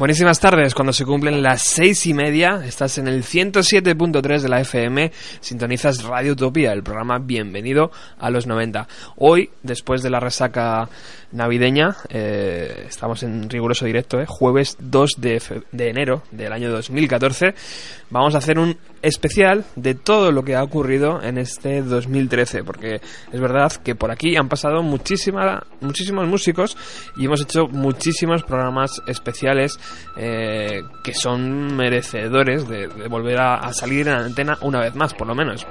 Buenísimas tardes, cuando se cumplen las seis y media, estás en el 107.3 de la FM, sintonizas Radio Utopía, el programa Bienvenido a los 90. Hoy, después de la resaca navideña, eh, estamos en riguroso directo, eh, jueves 2 de, de enero del año 2014, vamos a hacer un especial de todo lo que ha ocurrido en este 2013, porque es verdad que por aquí han pasado muchísima, muchísimos músicos y hemos hecho muchísimos programas especiales eh, que son merecedores de, volver a salir en la antena una vez más, por lo menos.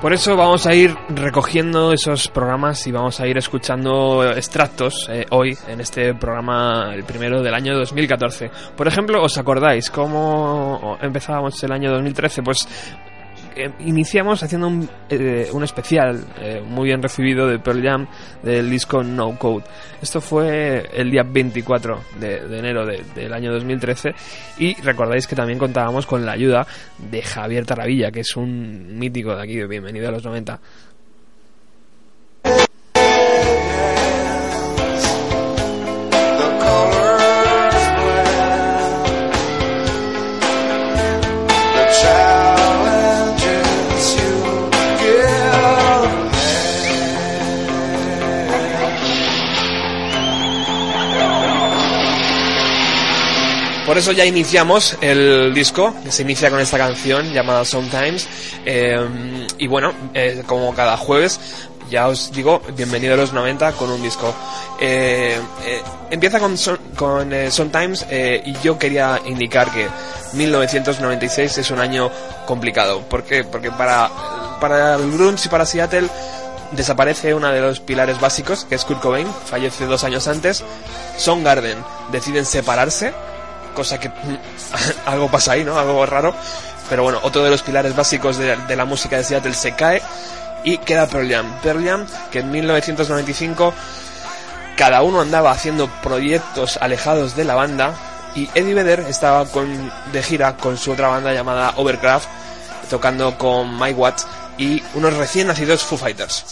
Por eso vamos a ir recogiendo esos programas y vamos a ir escuchando extractos eh, hoy en este programa, el primero del año 2014. Por ejemplo, ¿os acordáis cómo empezábamos el año 2013? Pues eh, iniciamos haciendo un, eh, un especial eh, muy bien recibido de Pearl Jam del disco No Code. Esto fue el día 24 de, enero de- del año 2013 y recordáis que también contábamos con la ayuda de Javier Taravilla, que es un mítico de aquí Bienvenido a los 90. Por eso ya iniciamos el disco, que se inicia con esta canción llamada Sometimes. eh, y bueno, eh, como cada jueves, ya os digo, bienvenido a los 90 con un disco. Eh, eh, empieza con, Son- con eh, Sometimes eh, y yo quería indicar que 1996 es un año complicado. ¿Por qué? Porque para, para el grunge y para Seattle desaparece uno de los pilares básicos, que es Kurt Cobain, fallece dos años antes. Soundgarden deciden separarse, cosa que algo pasa ahí, ¿no? Algo raro. Pero bueno, otro de los pilares básicos de, la música de Seattle se cae y queda Pearl Jam. Pearl Jam, que en 1995 cada uno andaba haciendo proyectos alejados de la banda y Eddie Vedder estaba de gira con su otra banda llamada Overcraft, tocando con Mike Watts y unos recién nacidos Foo Fighters.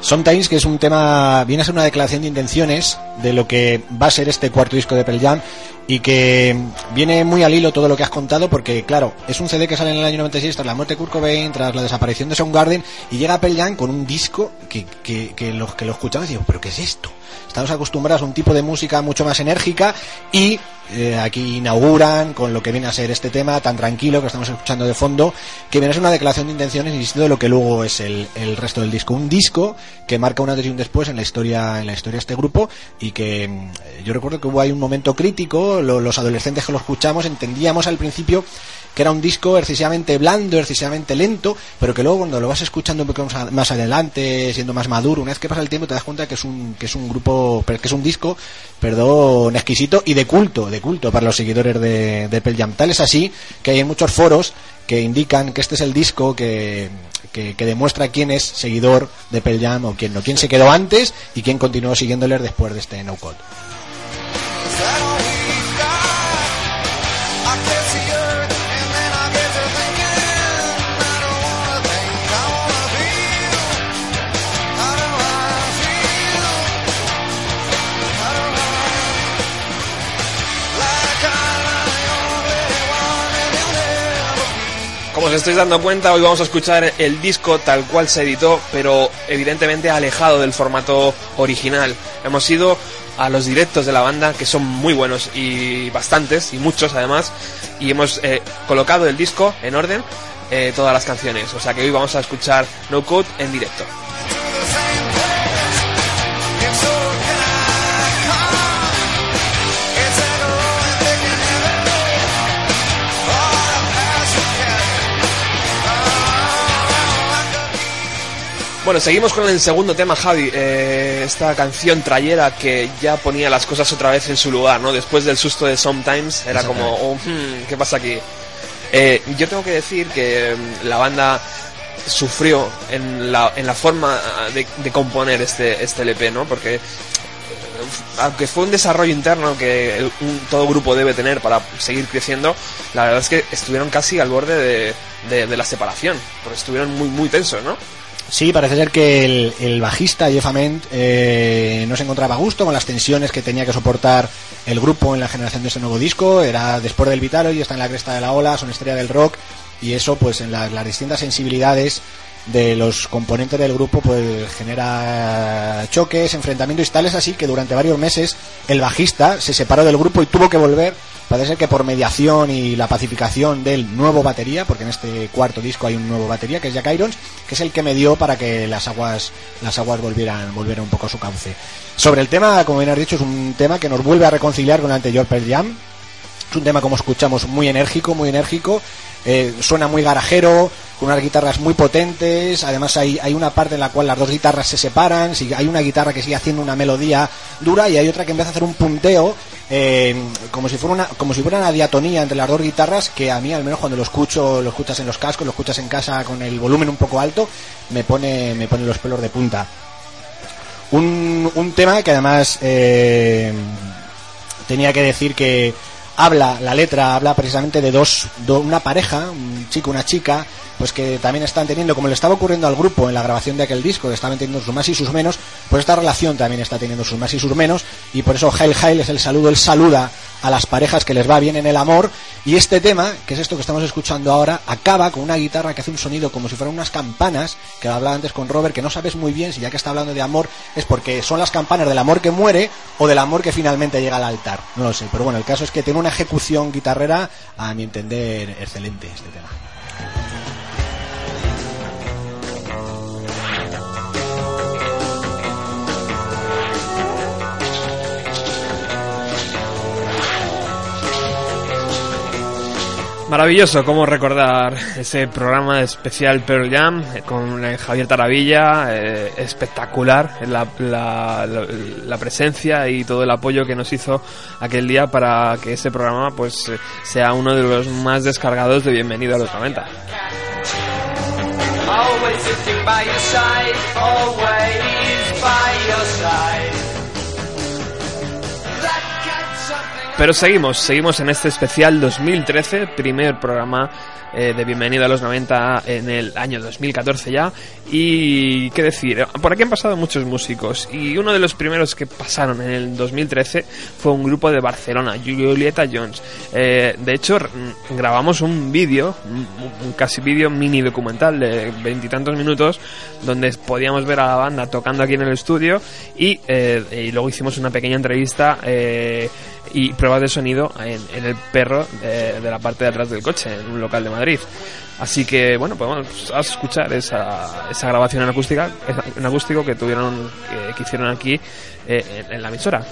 Sometimes que es un tema, viene a ser una declaración de intenciones de lo que va a ser este cuarto disco de Pearl Jam y que viene muy al hilo todo lo que has contado porque, claro, es un CD que sale en el año 96 tras la muerte de Kurt Cobain, tras la desaparición de Soundgarden y llega Pearl Jam con un disco que, que, los que lo escuchamos digo, ¿pero qué es esto? Estamos acostumbrados a un tipo de música mucho más enérgica y eh, aquí inauguran con lo que viene a ser este tema tan tranquilo que estamos escuchando de fondo, que viene a ser una declaración de intenciones, insisto, de lo que luego es el, el resto del disco. Un disco que marca un antes y un después en la historia, en la historia de este grupo y que mm, yo recuerdo que hubo ahí un momento crítico, lo- los adolescentes que lo escuchamos entendíamos al principio que era un disco excesivamente blando, excesivamente lento, pero que luego cuando lo vas escuchando un poco más, adelante, siendo más maduro, una vez que pasa el tiempo te das cuenta que es un, que es un grupo, que es un disco, perdón, exquisito y de culto, de culto para los seguidores de, de Jam. Tal es así que hay en muchos foros que indican que este es el disco que, que, que demuestra quién es seguidor de Pearl Jam o quién no, quién se quedó antes y quién continuó siguiéndoles después de este No Code. Como os estáis dando cuenta, hoy vamos a escuchar el disco tal cual se editó, pero evidentemente alejado del formato original. Hemos ido a los directos de la banda, que son muy buenos y bastantes, y muchos además, y hemos eh, colocado el disco en orden, eh, todas las canciones. O sea que hoy vamos a escuchar No Code en directo. Bueno, seguimos con el segundo tema, Javi. Eh, esta canción trayera que ya ponía las cosas otra vez en su lugar, ¿no? Después del susto de Sometimes, era como, oh, hmm, ¿qué pasa aquí? Eh, yo tengo que decir que mm, la banda sufrió en la, en la forma de, de componer este, este LP, ¿no? Porque eh, aunque fue un desarrollo interno que el- un- todo grupo debe tener para seguir creciendo, la verdad es que estuvieron casi al borde de, de- de la separación, porque estuvieron muy, muy tensos, ¿no? Sí, parece ser que el, el bajista Jeff Ament eh, no se encontraba a gusto con las tensiones que tenía que soportar el grupo en la generación de ese nuevo disco. Era después del Vitalo y está en la cresta de la ola, son estrella del rock y eso pues en la- las distintas sensibilidades de los componentes del grupo pues genera choques, enfrentamientos y tales así que durante varios meses el bajista se separó del grupo y tuvo que volver Parece ser que por mediación y la pacificación del nuevo batería, porque en este cuarto disco hay un nuevo batería, que es Jack Irons, que es el que me dio para que las aguas, las aguas volvieran, volvieran un poco a su cauce. Sobre el tema, como bien has dicho, es un tema que nos vuelve a reconciliar con el anterior Pearl Jam. Es un tema, como escuchamos, muy enérgico, muy enérgico. Eh, suena muy garajero, con unas guitarras muy potentes. Además, hay, hay una parte en la cual las dos guitarras se separan. si- Hay una guitarra que sigue haciendo una melodía dura y hay otra que empieza a hacer un punteo, eh, como, si fuera una, como si fuera una diatonía entre las dos guitarras. Que a mí, al menos cuando lo escucho, lo escuchas en los cascos, lo escuchas en casa con el volumen un poco alto, me pone, me pone los pelos de punta. Un, un tema que además eh, tenía que decir que habla, la letra habla precisamente de dos, do- una pareja, un chico, una chica, pues que también están teniendo, como le estaba ocurriendo al grupo en la grabación de aquel disco, que estaban teniendo sus más y sus menos, pues esta relación también está teniendo sus más y sus menos, y por eso Hail Hail es el saludo, él saluda a las parejas que les va bien en el amor, y este tema, que es esto que estamos escuchando ahora, acaba con una guitarra que hace un sonido como si fueran unas campanas, que hablaba antes con Robert, que no sabes muy bien si ya que está hablando de amor, es porque son las campanas del amor que muere o del amor que finalmente llega al altar. No lo sé, pero bueno, el caso es que tiene una ejecución guitarrera, a mi entender, excelente este tema. Maravilloso cómo recordar ese programa especial Pearl Jam eh, con eh, Javier Taravilla, eh, espectacular la, la, presencia y todo el apoyo que nos hizo aquel día para que ese programa pues sea uno de los más descargados de Bienvenido a los 90. Pero seguimos, seguimos en este especial 2013, primer programa eh, de Bienvenido a los 90 en el año 2014 ya. Y qué decir, por aquí han pasado muchos músicos y uno de los primeros que pasaron en el 2013 fue un grupo de Barcelona, Julieta Jones. Eh, de hecho, grabamos un vídeo, un, casi vídeo mini documental de veintitantos minutos, donde podíamos ver a la banda tocando aquí en el estudio y, eh, luego hicimos una pequeña entrevista eh, y pruebas de sonido en, el perro de, la parte de atrás del coche, en un local de Madrid. Así que, bueno, podemos escuchar esa, esa grabación en acústica, en acústico que tuvieron, que, que hicieron aquí eh, en la emisora.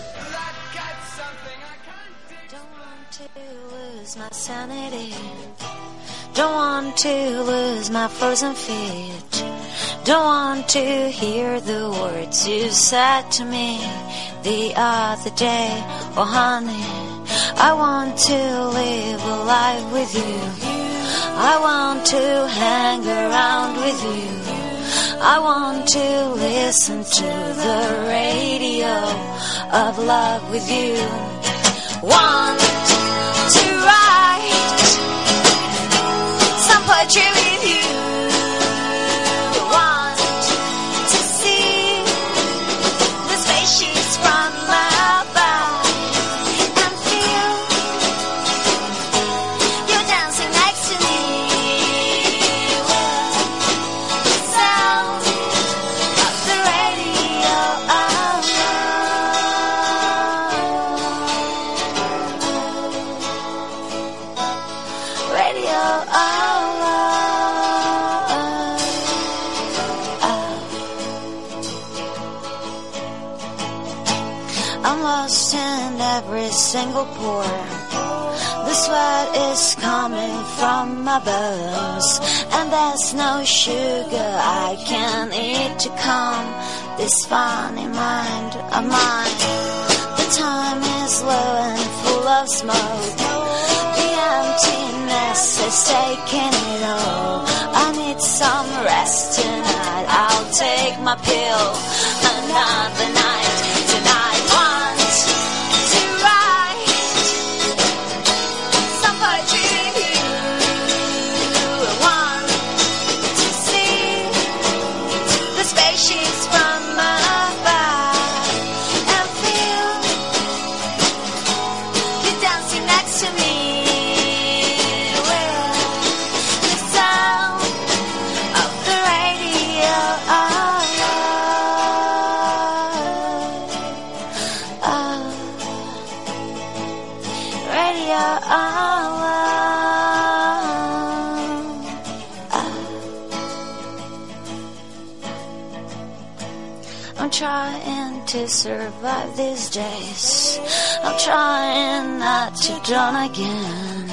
Don't want to lose my frozen feet. Don't want to hear the words you said to me the other day. Oh, honey, I want to live a life with you. I want to hang around with you. I want to listen to the radio of love with you. Want to write watching with you. Bones, and there's no sugar I can eat to calm this funny mind of mine. The time is low and full of smoke. The emptiness is taking it all. I need some rest tonight. I'll take my pill another night. Survive these days. I'm trying not to drown again.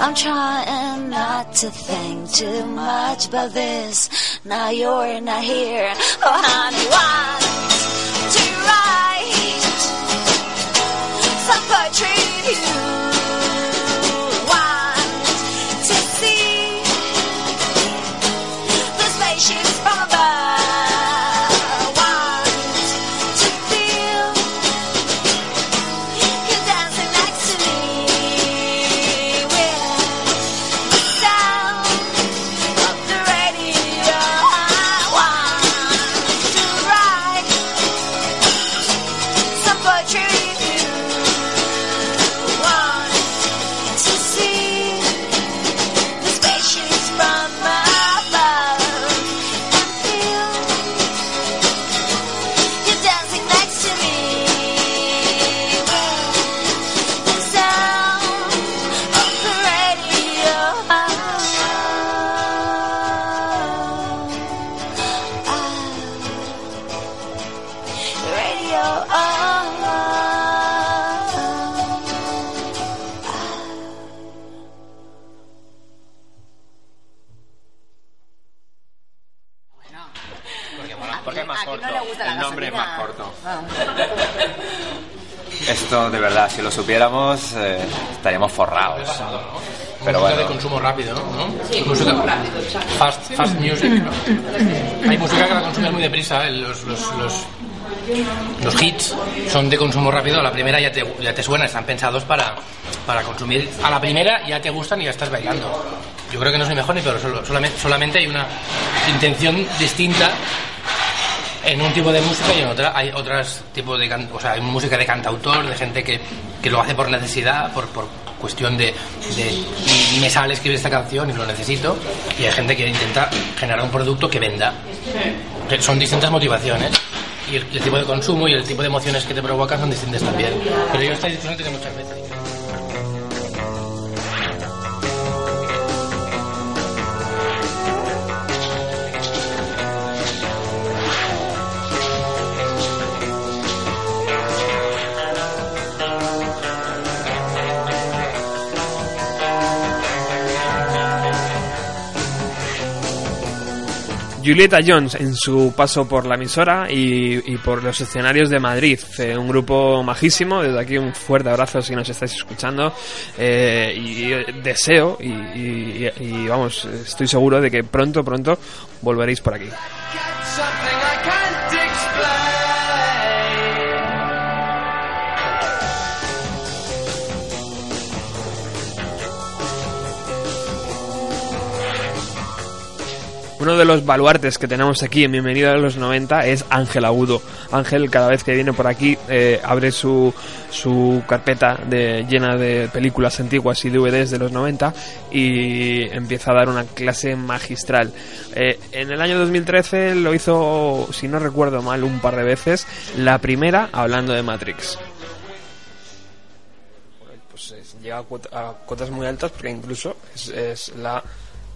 I'm trying not to think too much about this. Now you're not here. Oh, honey, want to write some poetry with you. Si lo supiéramos, eh, estaríamos forrados. Pero música de bueno, consumo rápido, ¿no? Sí, música rápido. Fast, fast music. ¿no? Hay música que la consumes muy deprisa, ¿eh? los, los, los, los hits son de consumo rápido, a la primera ya te, ya te suena, están pensados para, para consumir. A la primera ya te gustan y ya estás bailando. Yo creo que no soy mejor ni peor, solo- solamente, solamente hay una intención distinta en un tipo de música y en otra hay otros tipos de o sea hay música de cantautor de gente que, que lo hace por necesidad por, por cuestión de, de me sale escribir esta canción y lo necesito y hay gente que intenta generar un producto que venda. Que son distintas motivaciones y el, el tipo de consumo y el tipo de emociones que te provocan son distintas también. Pero yo esta discusión tengo muchas veces Julieta Jones en su paso por la emisora y, por los escenarios de Madrid. Un grupo majísimo. Desde aquí un fuerte abrazo si nos estáis escuchando. Eh, y eh, deseo y- y, vamos, estoy seguro de que pronto, pronto volveréis por aquí. Uno de los baluartes que tenemos aquí en Bienvenido a los 90 es Ángel Agudo. Ángel cada vez que viene por aquí eh, abre su, su carpeta de, llena de películas antiguas y DVDs de los 90 y empieza a dar una clase magistral. Eh, en el año 2013 lo hizo, si no recuerdo mal, un par de veces. La primera hablando de Matrix. Pues llega a, cuota- a cotas muy altas porque incluso es, es la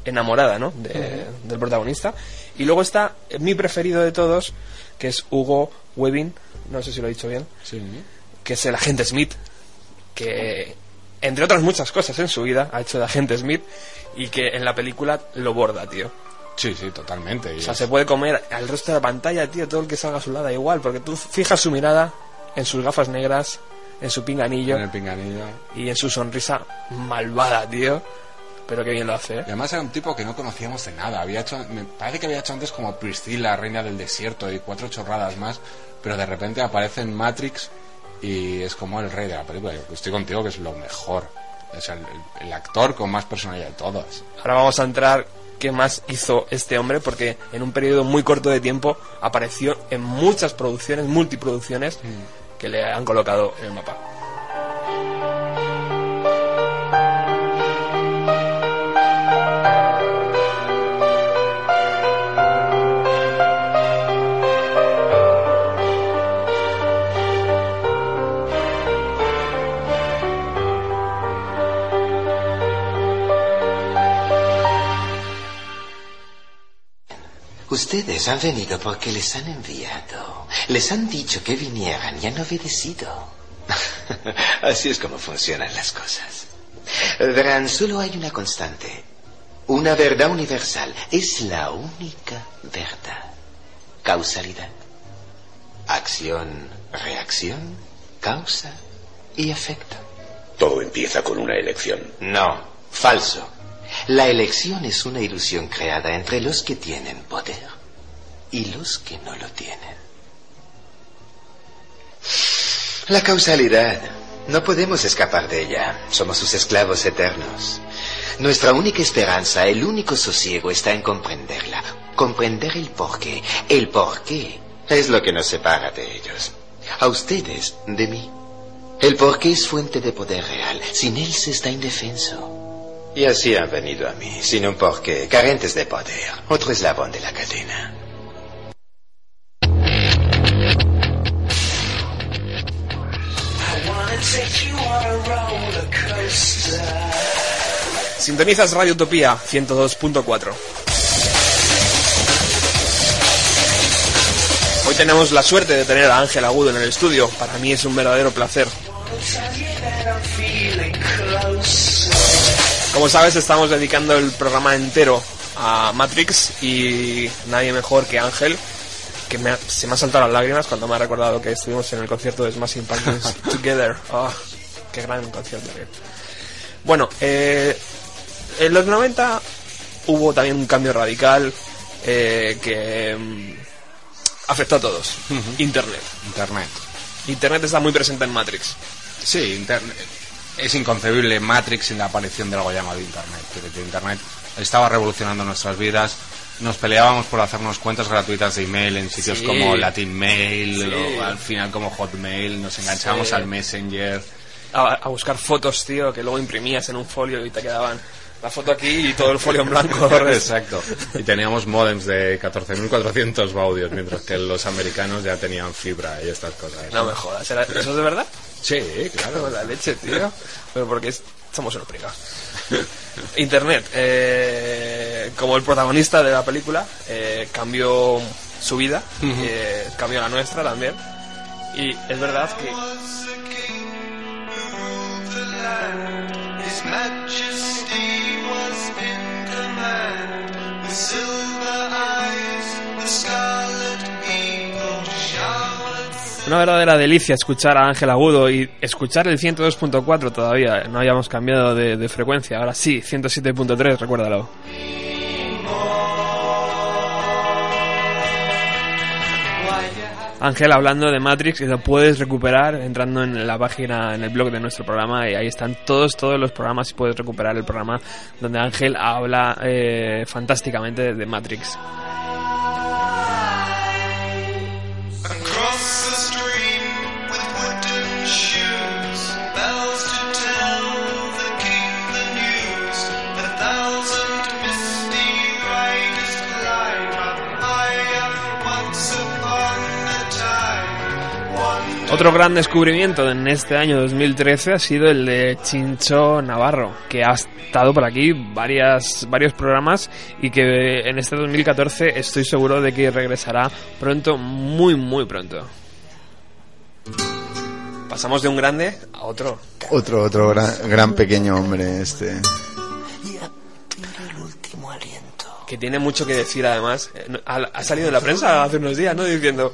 enamorada ¿no? de- del protagonista. Y luego está mi preferido de todos, que es Hugo Webbing, no sé si lo he dicho bien, que es el agente Smith, que entre otras muchas cosas en su vida ha hecho de agente Smith y que en la película lo borda, tío. Sí, sí, totalmente. O sea, es- se puede comer al resto de la pantalla, tío, todo el que salga a su lado igual, porque tú fijas su mirada en sus gafas negras, en su pinganillo en el pinganillo. y en su sonrisa malvada, tío. Pero qué bien lo hace, Y ¿eh? además era un tipo que no conocíamos de nada. Había hecho, me parece que había hecho antes como Priscilla, Reina del Desierto y cuatro chorradas más, pero de repente aparece en Matrix y es como el rey de la película. Yo estoy contigo que es lo mejor. Es el, el- actor con más personalidad de todos. Ahora vamos a entrar qué más hizo este hombre, porque en un periodo muy corto de tiempo apareció en muchas producciones, multiproducciones, que le han colocado en el mapa. Ustedes han venido porque les han enviado. Les han dicho que vinieran y han obedecido. Así es como funcionan las cosas. Verán, solo hay una constante. Una verdad universal. Es la única verdad. Causalidad. Acción, reacción, causa y efecto. Todo empieza con una elección. No, falso. La elección es una ilusión creada entre los que tienen poder y los que no lo tienen. La causalidad. No podemos escapar de ella. Somos sus esclavos eternos. Nuestra única esperanza, el único sosiego está en comprenderla. Comprender el porqué. El porqué es lo que nos separa de ellos. A ustedes, de mí. El porqué es fuente de poder real. Sin él se está indefenso. Y así han venido a mí, sin un porqué, carentes de poder. Otro eslabón de la cadena. Sintonizas Radio Utopía 102.4. Hoy tenemos la suerte de tener a Ángel Agudo en el estudio. Para mí es un verdadero placer. Como sabes, estamos dedicando el programa entero a Matrix y nadie mejor que Ángel, que me ha- se me han saltado las lágrimas cuando me ha recordado que estuvimos en el concierto de Smashing Pumpkins Together. Ah, ¡Qué gran concierto! tío. Bueno, eh, en los 90 hubo también un cambio radical eh, que mm, afectó a todos. Internet. Internet. Internet está muy presente en Matrix. Sí, Internet. Es inconcebible Matrix sin la aparición de algo llamado Internet. Internet estaba revolucionando nuestras vidas. Nos peleábamos por hacernos cuentas gratuitas de email en sitios Sí. como Latin Mail, Sí. o al final como Hotmail. Nos enganchábamos Sí. al Messenger. A, a buscar fotos, tío, que luego imprimías en un folio y te quedaban la foto aquí y todo el folio en blanco. Exacto. Y teníamos modems de 14.400 baudios, mientras que los americanos ya tenían fibra y estas cosas. No me jodas, ¿era- ¿eso es de verdad? Sí, claro. La leche, tío. Pero porque es- somos unos prigados. Internet, eh, como el protagonista de la película, eh, cambió su vida, eh, cambió la nuestra también. Y es verdad que una verdadera delicia escuchar a Ángel Agudo y escuchar el 102.4 todavía. No habíamos cambiado de, de frecuencia, ahora sí, 107.3, recuérdalo. Ángel hablando de Matrix y lo puedes recuperar entrando en la página, en el blog de nuestro programa y ahí están todos, todos los programas y puedes recuperar el programa donde Ángel habla eh, fantásticamente de Matrix. Otro gran descubrimiento en este año 2013 ha sido el de Chincho Navarro, que ha estado por aquí varias, varios programas y que en este 2014 estoy seguro de que regresará pronto, muy, muy pronto. Pasamos de un grande a otro. Otro, otro gran, gran pequeño hombre este. que tiene mucho que decir además. Eh, ha salido en la prensa hace unos días, ¿no? Diciendo,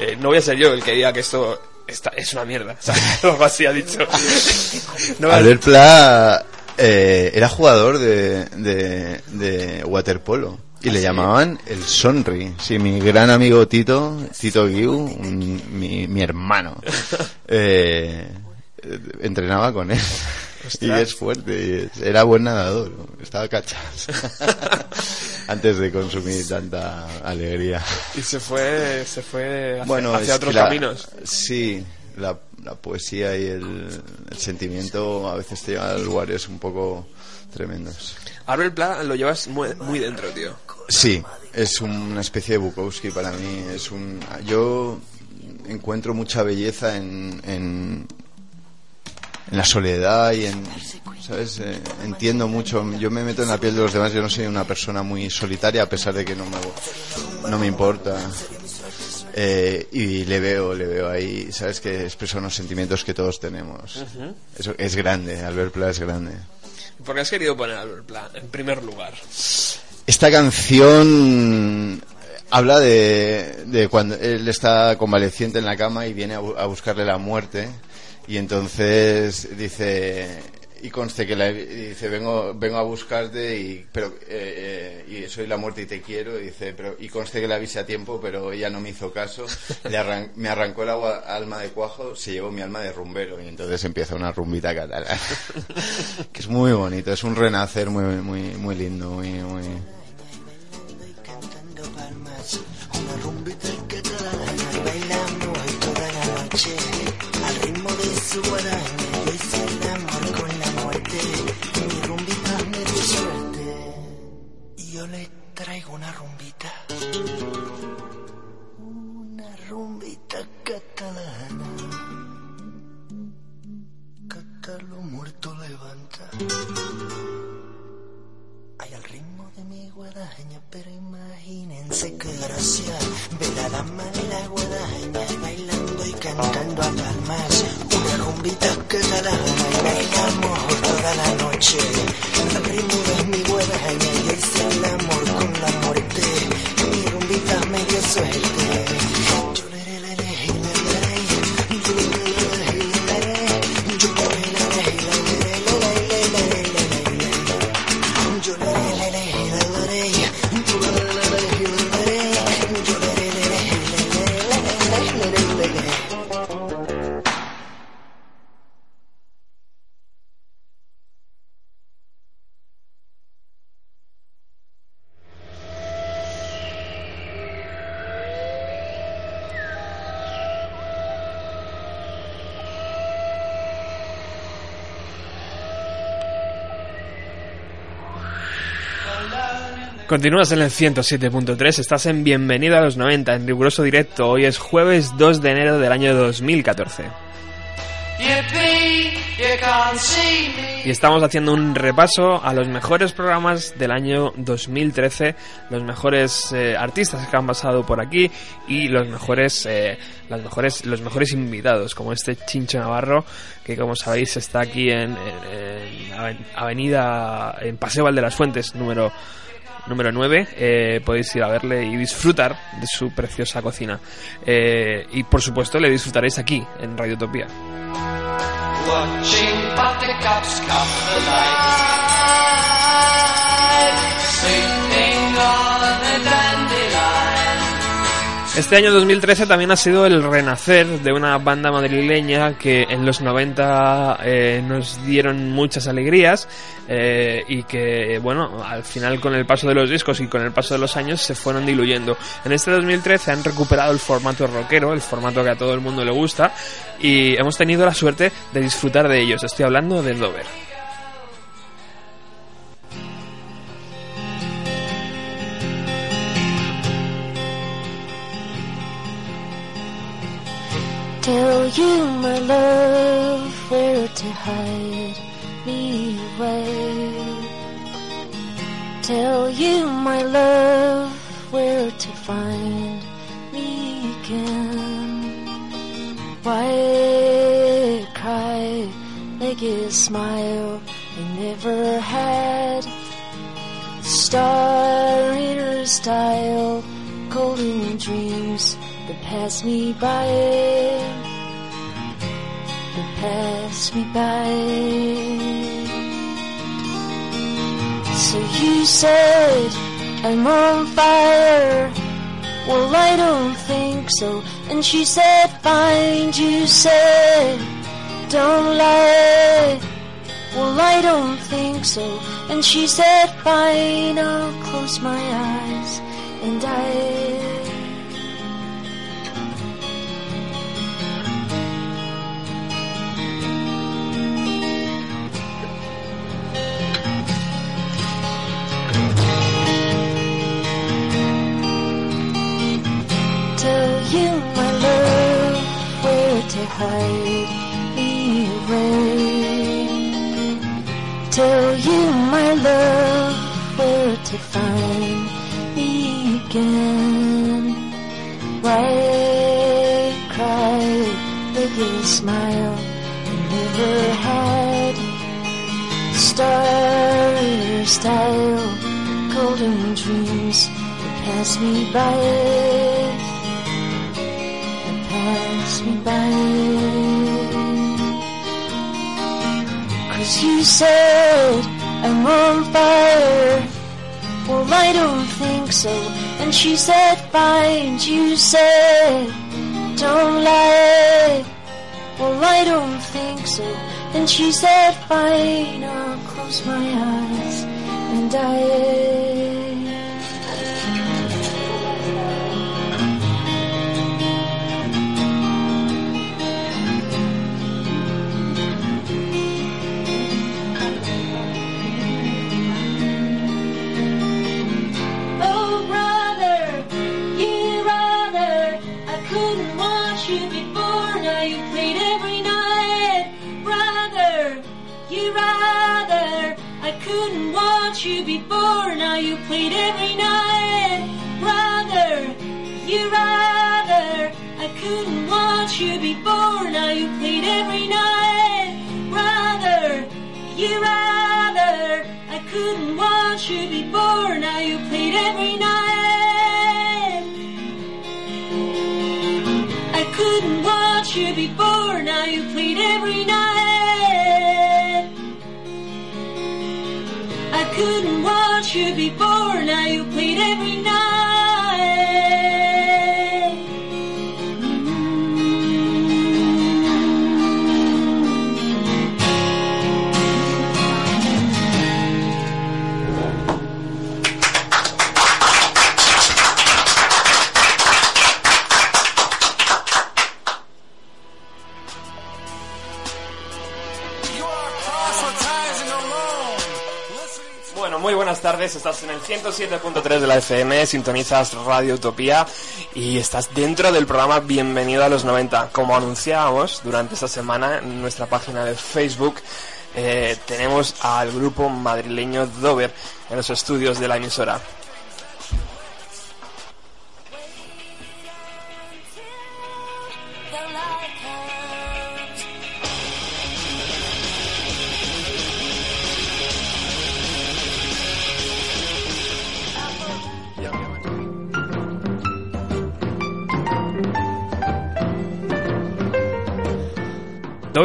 eh, no voy a ser yo el que diga que esto es una mierda. O sea, algo así ha dicho. No Albert Pla eh, era jugador de, de, de waterpolo y le llamaban el Sonri. Sí, mi gran amigo Tito, Tito Guiu, un- mi, mi hermano, eh, entrenaba con él. Y es fuerte, y es- era buen nadador, estaba cachas. Antes de consumir tanta alegría. Y se fue, se fue hacia, Bueno, hacia otros la- caminos. Sí, la, la poesía y el, el sentimiento a veces te llevan a lugares un poco tremendos. Arbel Pla lo llevas muy, muy dentro, tío. Sí, es una especie de Bukowski para mí. Es un, yo encuentro mucha belleza en, en, en la soledad y en, ¿sabes? Eh, entiendo mucho. Yo me meto en la piel de los demás. Yo no soy una persona muy solitaria a pesar de que no me, no me importa. Eh, y le veo, le veo ahí, ¿sabes? Que expresa unos sentimientos que todos tenemos. Eso es grande, Albert Pla es grande. ¿Por qué has querido poner a Albert Pla en primer lugar? Esta canción habla de, de cuando él está convaleciente en la cama y viene a, bu- a buscarle la muerte y entonces dice y conste que la, dice vengo vengo a buscarte y pero eh, eh, y soy la muerte y te quiero y dice pero y conste que la avise a tiempo pero ella no me hizo caso le arran- me arrancó el agua, alma de cuajo se llevó mi alma de rumbero y entonces empieza una rumbita catalana. Que es muy bonito es un renacer muy muy muy lindo muy muy. Una rumbita toda la noche catalana Catalo muerto levanta guadaña, pero imagínense qué gracia ver a la dama de la guadaña bailando y cantando a palmas. Una rumbita catalana y bailamos toda la noche. Al ritmo de mi guadaña y hice el amor con la muerte. Mi rumbita me dio suerte. Continúas en el 107.3, estás en Bienvenido a los 90 en riguroso directo. Hoy es jueves 2 de enero del año 2014. Yippee, you can't see me. Y estamos haciendo un repaso a los mejores programas del año 2013, los mejores eh, artistas que han pasado por aquí y los mejores, eh, las mejores, los mejores invitados, como este Chincho Navarro, que como sabéis está aquí en, en- en Aven- Avenida, en Paseo Val de las Fuentes, número número 9 eh, podéis ir a verle y disfrutar de su preciosa cocina. Eh, y por supuesto le disfrutaréis aquí en Radio Utopía Watching Este año 2013 también ha sido el renacer de una banda madrileña que en los 90 eh, nos dieron muchas alegrías eh, y que, bueno, al final con el paso de los discos y con el paso de los años se fueron diluyendo. En este 2013 han recuperado el formato rockero, el formato que a todo el mundo le gusta y hemos tenido la suerte de disfrutar de ellos. Estoy hablando de Dover. Tell you, my love, where to hide me away. Tell you, my love, where to find me again. Why cry, make a smile I never had. Star her style, golden dreams that pass me by. That pass me by. So you said I'm on fire. Well, I don't think so. And she said, Fine. You said, Don't lie. Well, I don't think so. And she said, Fine. I'll close my eyes and I. hide away. Tell you, my love, where to find me again. Why cry, big and smile, I never had. Star in style, golden dreams that pass me by. That pass me by. Cause you said I'm on fire. Well, I don't think so. And she said, Fine. You said, Don't lie. Well, I don't think so. And she said, Fine. I'll close my eyes and I. before. Now you played every night, brother. You rather I couldn't watch you before. Now you played every night, brother. You rather I couldn't watch you before. Now you played every night. I couldn't watch you before. Now you played every night. I couldn't watch be born. Now you played every night. Tardes. Estás en el 107.3 de la FM, sintonizas Radio Utopía y estás dentro del programa Bienvenido a los 90. Como anunciábamos durante esta semana en nuestra página de Facebook, eh, tenemos al grupo madrileño Dover en los estudios de la emisora.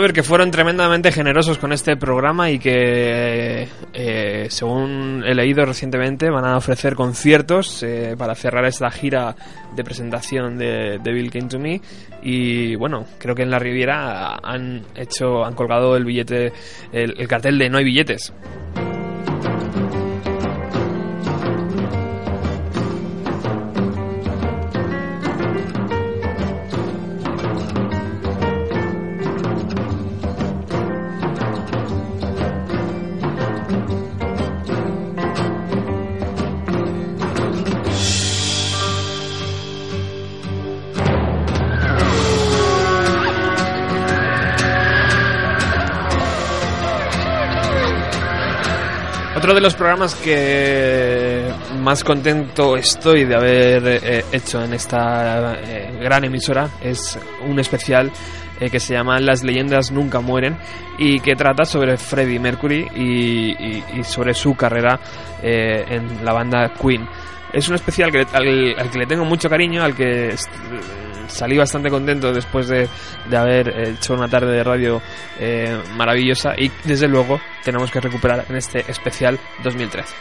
Dover que fueron tremendamente generosos con este programa y que, eh, según he leído recientemente, van a ofrecer conciertos eh, para cerrar esta gira de presentación de, de Bill Came to Me. Y bueno, creo que en la Riviera han hecho, han colgado el billete, el, el cartel de no hay billetes. Los programas que más contento estoy de haber eh, hecho en esta eh, gran emisora es un especial eh, que se llama Las leyendas nunca mueren y que trata sobre Freddie Mercury y, sobre su carrera en la banda Queen. Es un especial al, que le tengo mucho cariño, al que salí bastante contento después de, de haber hecho una tarde de radio eh, maravillosa y desde luego tenemos que recuperar en este especial 2013.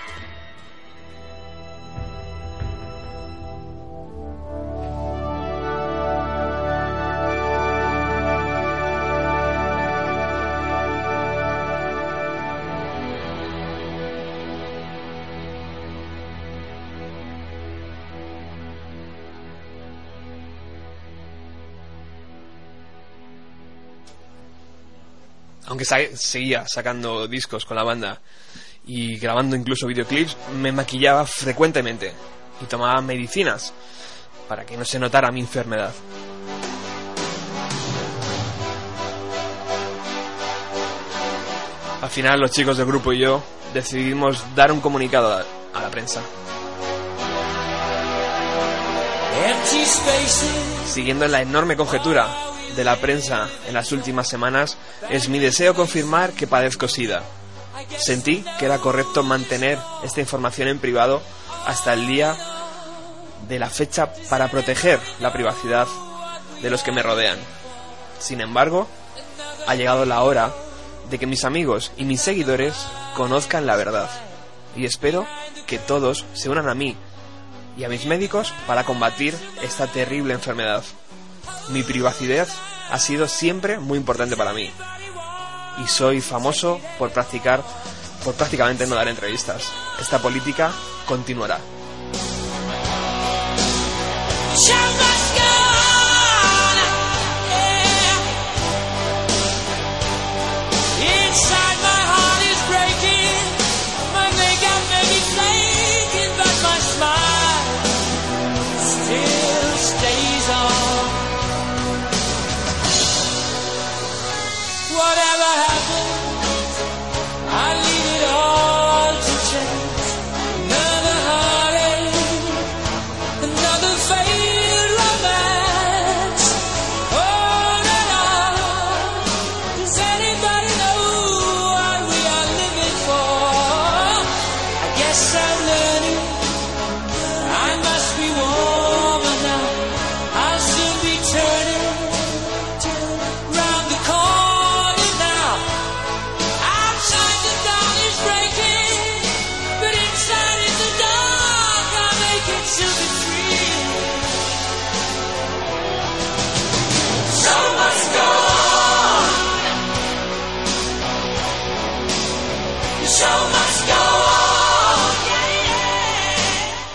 Sa- seguía sacando discos con la banda y grabando incluso videoclips, me maquillaba frecuentemente y tomaba medicinas para que no se notara mi enfermedad. Al final los chicos del grupo y yo decidimos dar un comunicado a, la prensa. Siguiendo la enorme conjetura de la prensa en las últimas semanas, es mi deseo confirmar que padezco SIDA. Sentí que era correcto mantener esta información en privado hasta el día de la fecha para proteger la privacidad de los que me rodean. Sin embargo, ha llegado la hora de que mis amigos y mis seguidores conozcan la verdad. Y espero que todos se unan a mí y a mis médicos para combatir esta terrible enfermedad. Mi privacidad ha sido siempre muy importante para mí. Y soy famoso por practicar, por prácticamente no dar entrevistas. Esta política continuará.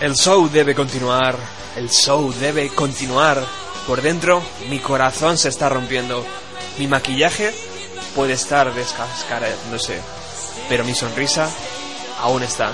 El show debe continuar, el show debe continuar. Por dentro, mi corazón se está rompiendo. Mi maquillaje puede estar descascarándose, pero mi sonrisa aún está.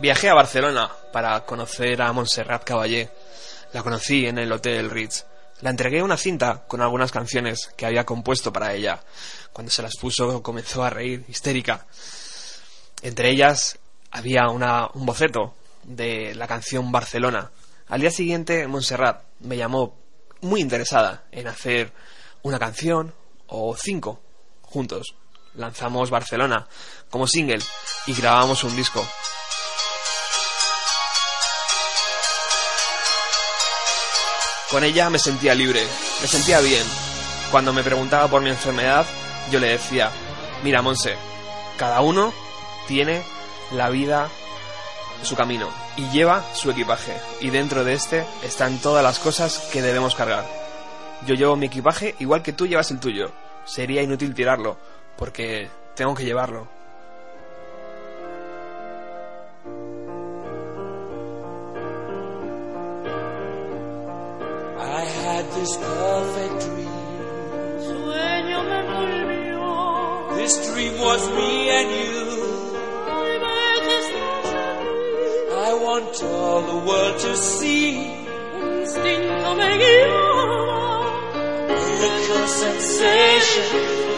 Viajé a Barcelona para conocer a Montserrat Caballé. La conocí en el Hotel Ritz. La entregué una cinta con algunas canciones que había compuesto para ella. Cuando se las puso comenzó a reír, histérica. Entre ellas había una, un boceto de la canción Barcelona. Al día siguiente Montserrat me llamó muy interesada en hacer una canción o cinco juntos. Lanzamos Barcelona como single y grabamos un disco. Con ella me sentía libre, me sentía bien. Cuando me preguntaba por mi enfermedad, yo le decía, mira Monse, cada uno tiene la vida, su camino, y lleva su equipaje, y dentro de este están todas las cosas que debemos cargar. Yo llevo mi equipaje igual que tú llevas el tuyo. Sería inútil tirarlo, porque tengo que llevarlo. This perfect dream. Sueño me volvió. This dream was me and you. I want all the world to see. Miracle sensation,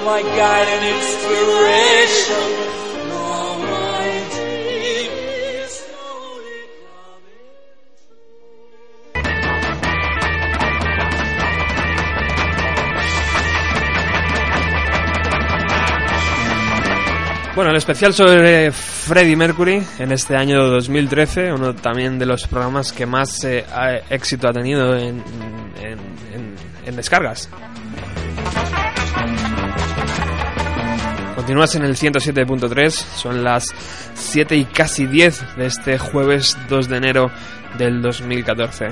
my guide and inspiration. Bueno, el especial sobre Freddie Mercury en este año 2013, uno también de los programas que más eh, éxito ha tenido en, en- en- en descargas. Continúas en el 107.3, son las 7 y casi 10 de este jueves 2 de enero del 2014.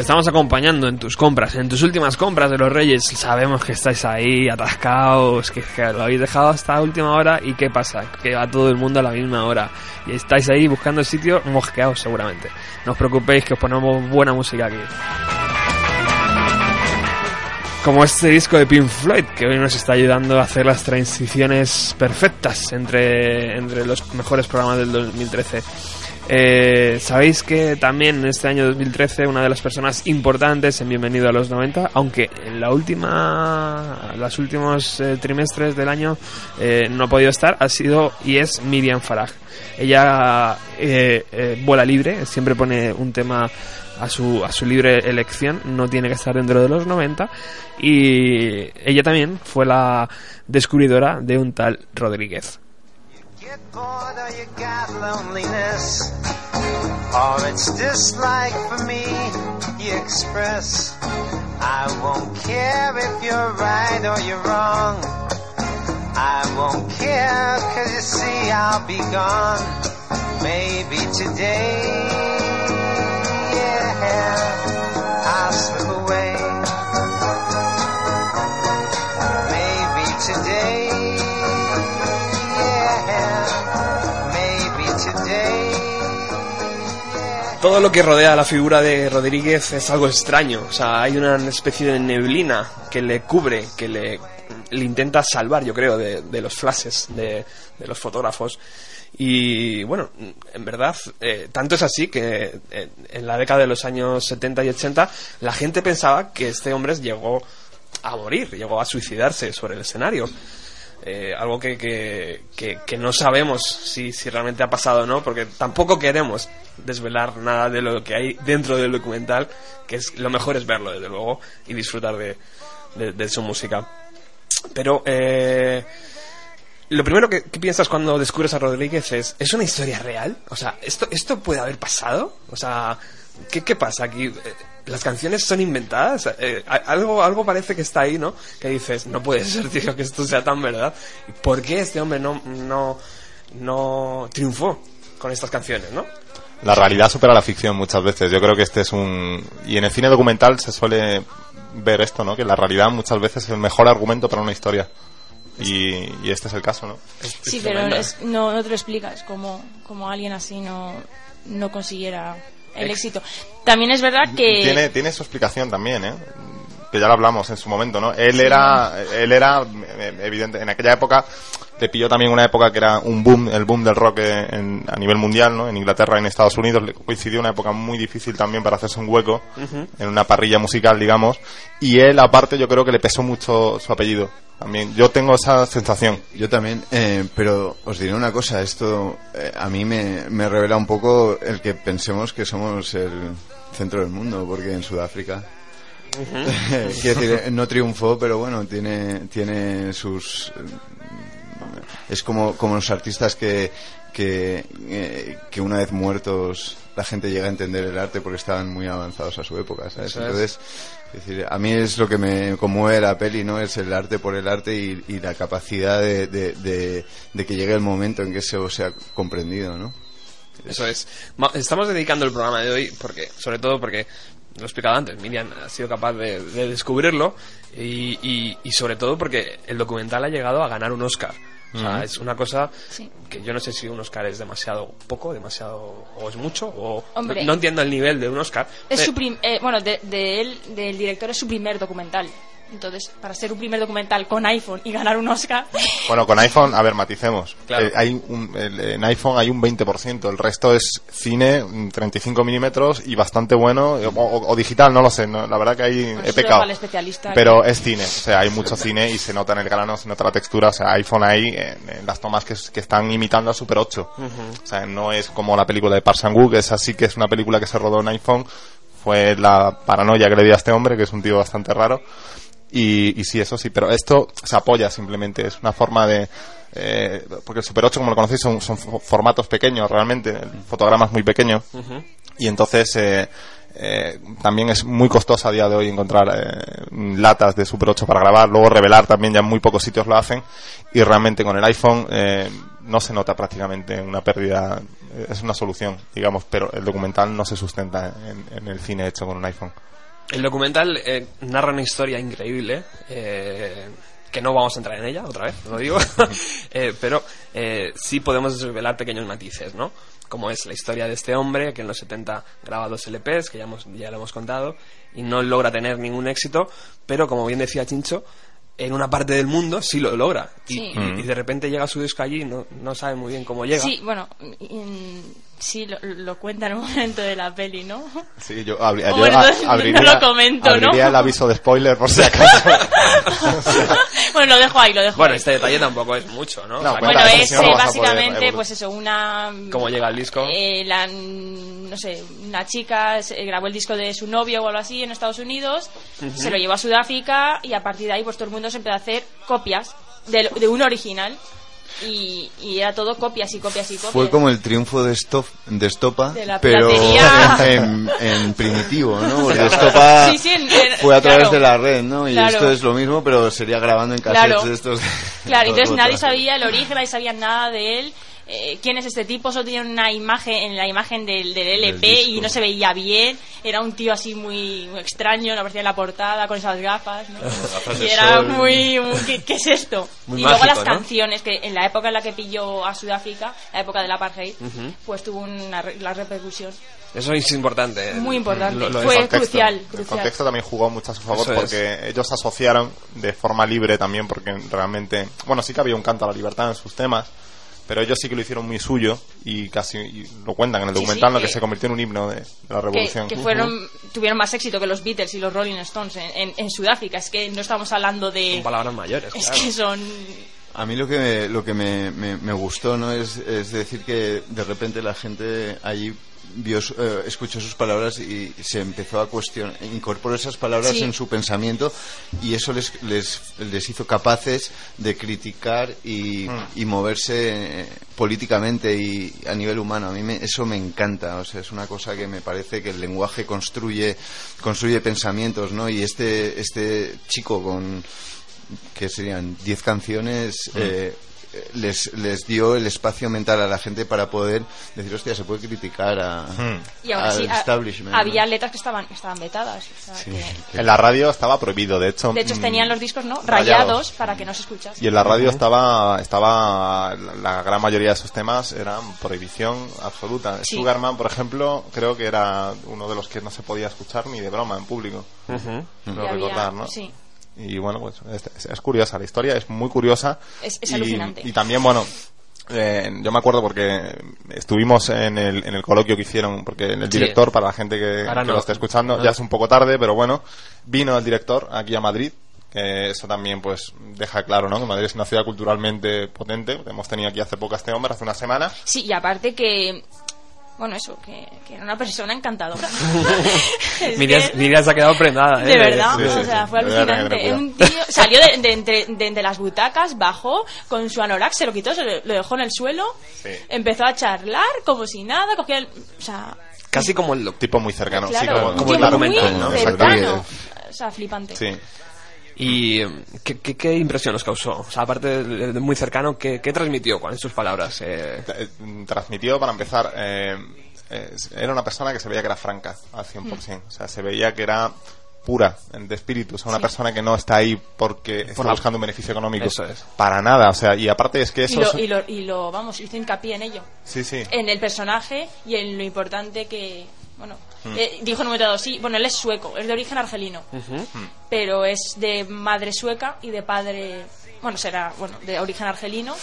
Te estamos acompañando en tus compras, en tus últimas compras de los Reyes. Sabemos que estáis ahí atascados, que, que lo habéis dejado hasta última hora. ¿Y qué pasa? Que va todo el mundo a la misma hora. Y estáis ahí buscando el sitio mosqueados seguramente. No os preocupéis que os ponemos buena música aquí. Como este disco de Pink Floyd, que hoy nos está ayudando a hacer las transiciones perfectas entre, entre los mejores programas del 2013. Eh, Sabéis que también en este año 2013 una de las personas importantes en Bienvenido a los 90, aunque en la última, los últimos eh, trimestres del año eh, no ha podido estar, ha sido y es Miriam Farag. Ella eh, vuela libre, siempre pone un tema a su, a su libre elección, no tiene que estar dentro de los 90 y ella también fue la descubridora de un tal Rodríguez. Bored or you got loneliness. or it's dislike for me you express. I won't care if you're right or you're wrong. I won't care cause you see I'll be gone. Maybe today, yeah, I'll slip away. Maybe today, Todo lo que rodea a la figura de Rodríguez es algo extraño. O sea, hay una especie de neblina que le cubre, que le, intenta salvar, yo creo, de, de los flashes de, de los fotógrafos. Y bueno, en verdad, eh, tanto es así que eh, en la década de los años 70 y 80 la gente pensaba que este hombre llegó a morir, llegó a suicidarse sobre el escenario. Eh, algo que, que, que- no sabemos si, si realmente ha pasado o no, porque tampoco queremos desvelar nada de lo que hay dentro del documental, que es lo mejor es verlo, desde luego, y disfrutar de, de- su música. Pero eh, lo primero que, que piensas cuando descubres a Rodríguez es, ¿es una historia real? O sea, ¿esto, esto puede haber pasado? O sea, ¿qué, qué pasa aquí? ¿Las canciones son inventadas? Eh, algo, algo parece que está ahí, ¿no? Que dices, no puede ser, tío, que esto sea tan verdad. ¿Por qué este hombre no, no, no triunfó con estas canciones, no? La realidad supera la ficción muchas veces. Yo creo que este es un... Y en el cine documental se suele ver esto, ¿no? Que la realidad muchas veces es el mejor argumento para una historia. Y, y este es el caso, ¿no? Sí, pero es- no, no te lo explicas cómo, cómo alguien así no, no consiguiera el éxito. También es verdad que... Tiene, tiene su explicación también, ¿eh? Que ya lo hablamos en su momento, ¿no? Él Sí. era, él era, eh, evidente, en aquella época, le pilló también una época que era un boom, el boom del rock en- a nivel mundial, ¿no? En Inglaterra, en Estados Unidos, le coincidió una época muy difícil también para hacerse un hueco Ujú. en una parrilla musical, digamos. Y él, aparte, yo creo que le pesó mucho su apellido. También, yo tengo esa sensación. Yo también, eh, pero os diré una cosa, esto eh, a mí me, me revela un poco el que pensemos que somos el centro del mundo, porque en Sudáfrica Quiero decir, no triunfó, pero bueno, tiene, tiene sus. Es como, como los artistas que, que, eh, que una vez muertos la gente llega a entender el arte porque estaban muy avanzados a su época, ¿sabes? Eso. Entonces, es decir, a mí es lo que me conmueve la peli, ¿no? Es el arte por el arte y, y la capacidad de, de, de- de que llegue el momento en que eso sea comprendido, ¿no? Eso es. Estamos dedicando el programa de hoy porque, sobre todo porque, lo he explicado antes, Miriam ha sido capaz de, de descubrirlo y, y- y sobre todo porque el documental ha llegado a ganar un Oscar. O sea, es una cosa Sí. que yo no sé si un Oscar es demasiado poco, demasiado o es mucho o Hombre. no, no entiendo el nivel de un Oscar. Es Eh, su prim- eh, bueno, de, de él, del director, es su primer documental. Entonces, para ser un primer documental con iPhone y ganar un Oscar, Bueno, con iPhone, a ver, maticemos. Claro. Eh, hay un- el- en iPhone hay un 20%, el resto es cine, mm, 35 milímetros y bastante bueno, eh, o, o- o digital, no lo sé, no, la verdad que ahí Pues he pecado. especialista Pero que- es cine, o sea, hay mucho cine y se nota en el grano, se nota la textura, o sea, iPhone ahí, en, en las tomas que, que están imitando a Super 8. Ujú. O sea, no es como la película de Park Chan-wook, que es así que es una película que se rodó en iPhone, fue la paranoia que le di a este hombre, que es un tío bastante raro. Y, y sí, eso sí, pero esto se apoya simplemente, es una forma de... eh, porque el Super 8, como lo conocéis, son, son fo- formatos pequeños realmente, el fotograma es muy pequeño. Ujú. Y entonces eh, eh, también es muy costoso a día de hoy encontrar eh, latas de Super 8 para grabar, luego revelar también ya en muy pocos sitios lo hacen y realmente con el iPhone eh, no se nota prácticamente una pérdida, eh, es una solución, digamos, pero el documental no se sustenta en, en el cine hecho con un iPhone. El documental eh, narra una historia increíble, eh, que no vamos a entrar en ella, otra vez, lo digo, Eh, pero eh, sí podemos revelar pequeños matices, ¿no? Como es la historia de este hombre que en los 70 graba dos LPs, que ya, hemos, ya lo hemos contado, y no logra tener ningún éxito, pero como bien decía Chincho, en una parte del mundo sí lo logra. Y, Sí. y- y de repente llega su disco allí y no, no sabe muy bien cómo llega. sí, bueno, mm, sí lo, lo cuenta en un momento de la peli, ¿no? Sí, yo, abri- yo Bueno, a- entonces no abriría, lo comento, ¿no? abriría el aviso de spoiler por si acaso. bueno, lo dejo ahí, lo dejo Bueno, ahí. este detalle tampoco es mucho, ¿no? O sea, bueno, es eh, básicamente, pues eso, una... ¿Cómo llega el disco? eh, la, no sé, una chica se- grabó el disco de su novio o algo así en Estados Unidos, se lo llevó a Sudáfrica y a partir de ahí pues todo el mundo se empezó a hacer copias de, de un original. Y, y era todo copias y copias y copias. Fue como el triunfo de, Stop, de Estopa, De la pero en, en primitivo, ¿no? Porque Estopa Sí, sí, en- en- fue a través claro. de la red, ¿no? Y Claro. esto es lo mismo, pero sería grabando en cassettes Claro. de estos. Claro, entonces nadie sabía el origen, nadie sabía nada de él. Eh, quién es este tipo, solo tenía una imagen en la imagen del, del LP y no se veía bien, era un tío así muy, muy extraño, no aparecía en la portada con esas gafas, ¿no? Gafas y era sol. muy, muy- ¿qué, qué es esto? Muy y luego mágico, las ¿no? canciones, que en la época en la que pilló a Sudáfrica, la época del apartheid, Ujú. pues tuvo una la repercusión. Eso es importante. Muy importante. Lo- lo Fue contexto. crucial, El crucial. contexto también jugó mucho a su favor Eso es. porque ellos asociaron de forma libre también porque realmente, bueno, sí que había un canto a la libertad en sus temas, pero ellos sí que lo hicieron muy suyo y casi y lo cuentan en el Sí, documental, sí, lo que que- se convirtió en un himno de, de la que, revolución. que fueron tuvieron más éxito que los Beatles y los Rolling Stones en, en- en Sudáfrica. Es que no estamos hablando de... Son palabras mayores. Es claro. que son... A mí lo que me, lo que me, me- me gustó no es, es decir que de repente la gente allí vio, su- eh, escuchó sus palabras y se empezó a cuestionar, incorporó esas palabras Sí. en su pensamiento y eso les, les, les hizo capaces de criticar y, y moverse eh, políticamente y a nivel humano. A mí me- eso me encanta, o sea, es una cosa que me parece que el lenguaje construye, construye pensamientos, ¿no? Y este, este chico con que serían 10 canciones, eh, les, les dio el espacio mental a la gente para poder decir, hostia, se puede criticar a, Y aún al así, establishment. ¿no? había letras que estaban, que estaban vetadas. o sea, Sí, que- que- En la radio estaba prohibido, de hecho. de hecho, mm, tenían los discos no rayados. rayados para que no se escuchase. Y en la radio estaba, estaba la gran mayoría de esos temas eran prohibición absoluta. Sí. Sugarman, por ejemplo, creo que era uno de los que no se podía escuchar ni de broma en público. Creo había- recordar, ¿no? sí. Y bueno, pues es, es- es curiosa la historia, es muy curiosa. Es- es y, alucinante. Y también, bueno, eh, yo me acuerdo porque estuvimos en el, en el coloquio que hicieron, porque el Sí. director, para la gente que, no. lo esté escuchando, ya es un poco tarde, pero bueno, vino el director aquí a Madrid. Que eso también pues deja claro ¿no? que Madrid es una ciudad culturalmente potente hemos tenido aquí hace poco a este hombre hace una semana Sí, y aparte que... Bueno, eso, que, que era una persona encantadora. Miriam, que- Miriam se ha quedado prendada. ¿eh? De verdad, Sí, sí, o sea, sí. fue alucinante. un tío, salió de, de entre, de las butacas, bajó con su anorak, se lo quitó, se lo, lo dejó en el suelo, Sí. empezó a charlar como si nada, cogía el... O sea, Casi como el tipo muy cercano sí, como, como el muy ¿no? cercano. O sea, flipante. sí ¿Y ¿qué, qué, qué impresión os causó? O sea, aparte de, de muy cercano, ¿qué, qué transmitió? ¿Cuáles sus palabras? Eh, Eh, transmitió para empezar eh, era una persona que se veía que era franca al 100% o sea se veía que era pura de espíritu o sea una Sí. persona que no está ahí porque está la- buscando un beneficio económico Eso es. para nada o sea y aparte es que Y eso lo, es- y, lo, y lo, vamos, hizo hincapié en ello. sí sí En el personaje y en lo importante que... Bueno, Mm. eh, dijo en un momento dado, sí, bueno, él es sueco, es de origen argelino, pero es de madre sueca y de padre... Bueno, será, bueno, de origen argelino.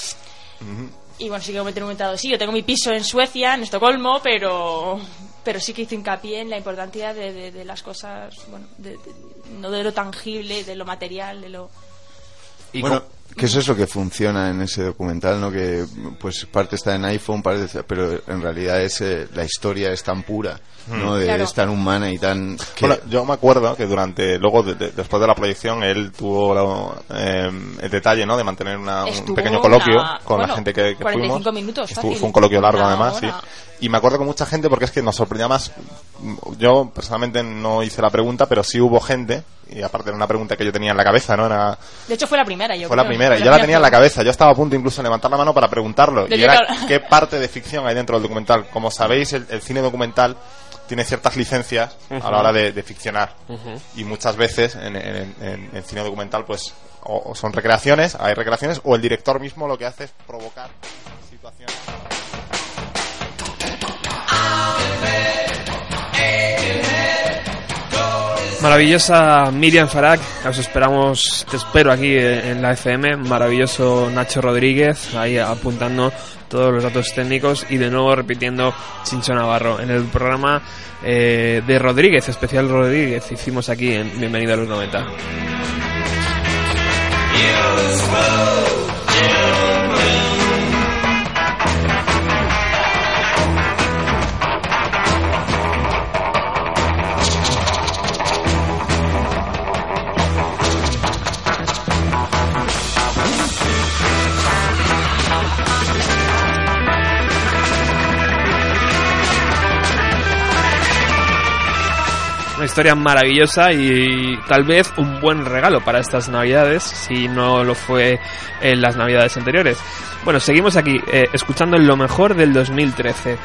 Y bueno, sí que en un momento dado, sí, yo tengo mi piso en Suecia, en Estocolmo, pero pero sí que hizo hincapié en la importancia de, de- de las cosas, bueno, de- de- no de lo tangible, de lo material, de lo... y bueno, que eso es lo que funciona en ese documental, ¿no? Que pues parte está en iPhone, parte está- pero en realidad es eh, la historia es tan pura, ¿no? Mm. De- Claro. Es tan humana y tan que Bueno, yo me acuerdo que durante, luego, de- de- después de la proyección, él tuvo eh, el detalle, ¿no? De mantener una- un pequeño coloquio una- con bueno, la gente que, que 45 fuimos. minutos, Estuvo- fácil. fue un coloquio largo, Una además, sí. Y me acuerdo con mucha gente porque es que nos sorprendía más. Yo, personalmente, no hice la pregunta, pero sí hubo gente, y aparte era una pregunta que yo tenía en la cabeza, ¿no? Era, De hecho fue la primera, yo fue la creo, primera, y fue yo la tenía en la primera. cabeza. Yo estaba a punto incluso de levantar la mano para preguntarlo. Y era qué parte de ficción hay dentro del documental. Como sabéis, el, el cine documental tiene ciertas licencias a la hora de, de ficcionar. Y muchas veces en, en- en- en cine documental, pues, o, o son recreaciones, hay recreaciones, o el director mismo lo que hace es provocar situaciones. Maravillosa Miriam Farag, os esperamos, te espero aquí en la FM. Maravilloso Nacho Rodríguez, ahí apuntando todos los datos técnicos y de nuevo repitiendo Chincho Navarro en el programa eh, de Rodríguez, especial Rodríguez, hicimos aquí en Bienvenido a los 90. Historia maravillosa y tal vez un buen regalo para estas navidades, si no lo fue en las navidades anteriores. Bueno, seguimos aquí eh, escuchando lo mejor del 2013.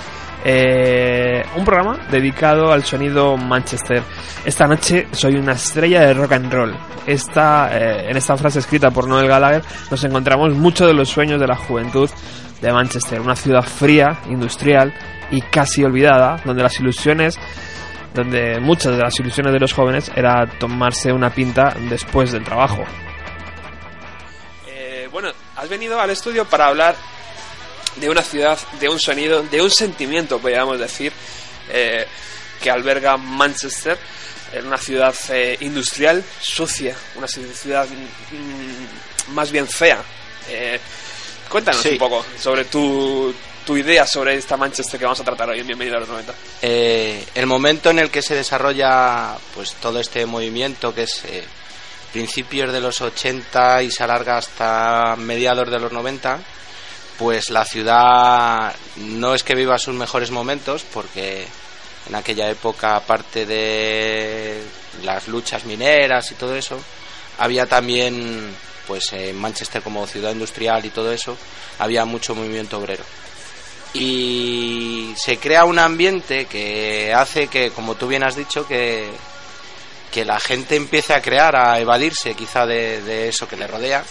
Eh, un programa dedicado al sonido Manchester. Esta noche soy una estrella de rock and roll. Esta, eh, en esta frase escrita por Noel Gallagher nos encontramos muchos de los sueños de la juventud de Manchester, una ciudad fría, industrial y casi olvidada, donde las ilusiones, donde muchas de las ilusiones de los jóvenes era tomarse una pinta después del trabajo. Eh, bueno, has venido al estudio para hablar de una ciudad, de un sonido, de un sentimiento, podríamos decir, eh, que alberga Manchester, en una ciudad eh, industrial, sucia, una ciudad mm, más bien fea. Eh, cuéntanos Sí. un poco sobre tu, tu idea sobre esta Manchester que vamos a tratar hoy en Bienvenido a los 90. Eh, el momento en el que se desarrolla pues todo este movimiento que es eh, principios de los 80 y se alarga hasta mediados de los 90 pues la ciudad no es que viva sus mejores momentos porque en aquella época aparte de las luchas mineras y todo eso había también pues en Manchester como ciudad industrial y todo eso había mucho movimiento obrero y se crea un ambiente que hace que, como tú bien has dicho, que, que la gente empiece a crear, a evadirse quizá de, de eso que le rodea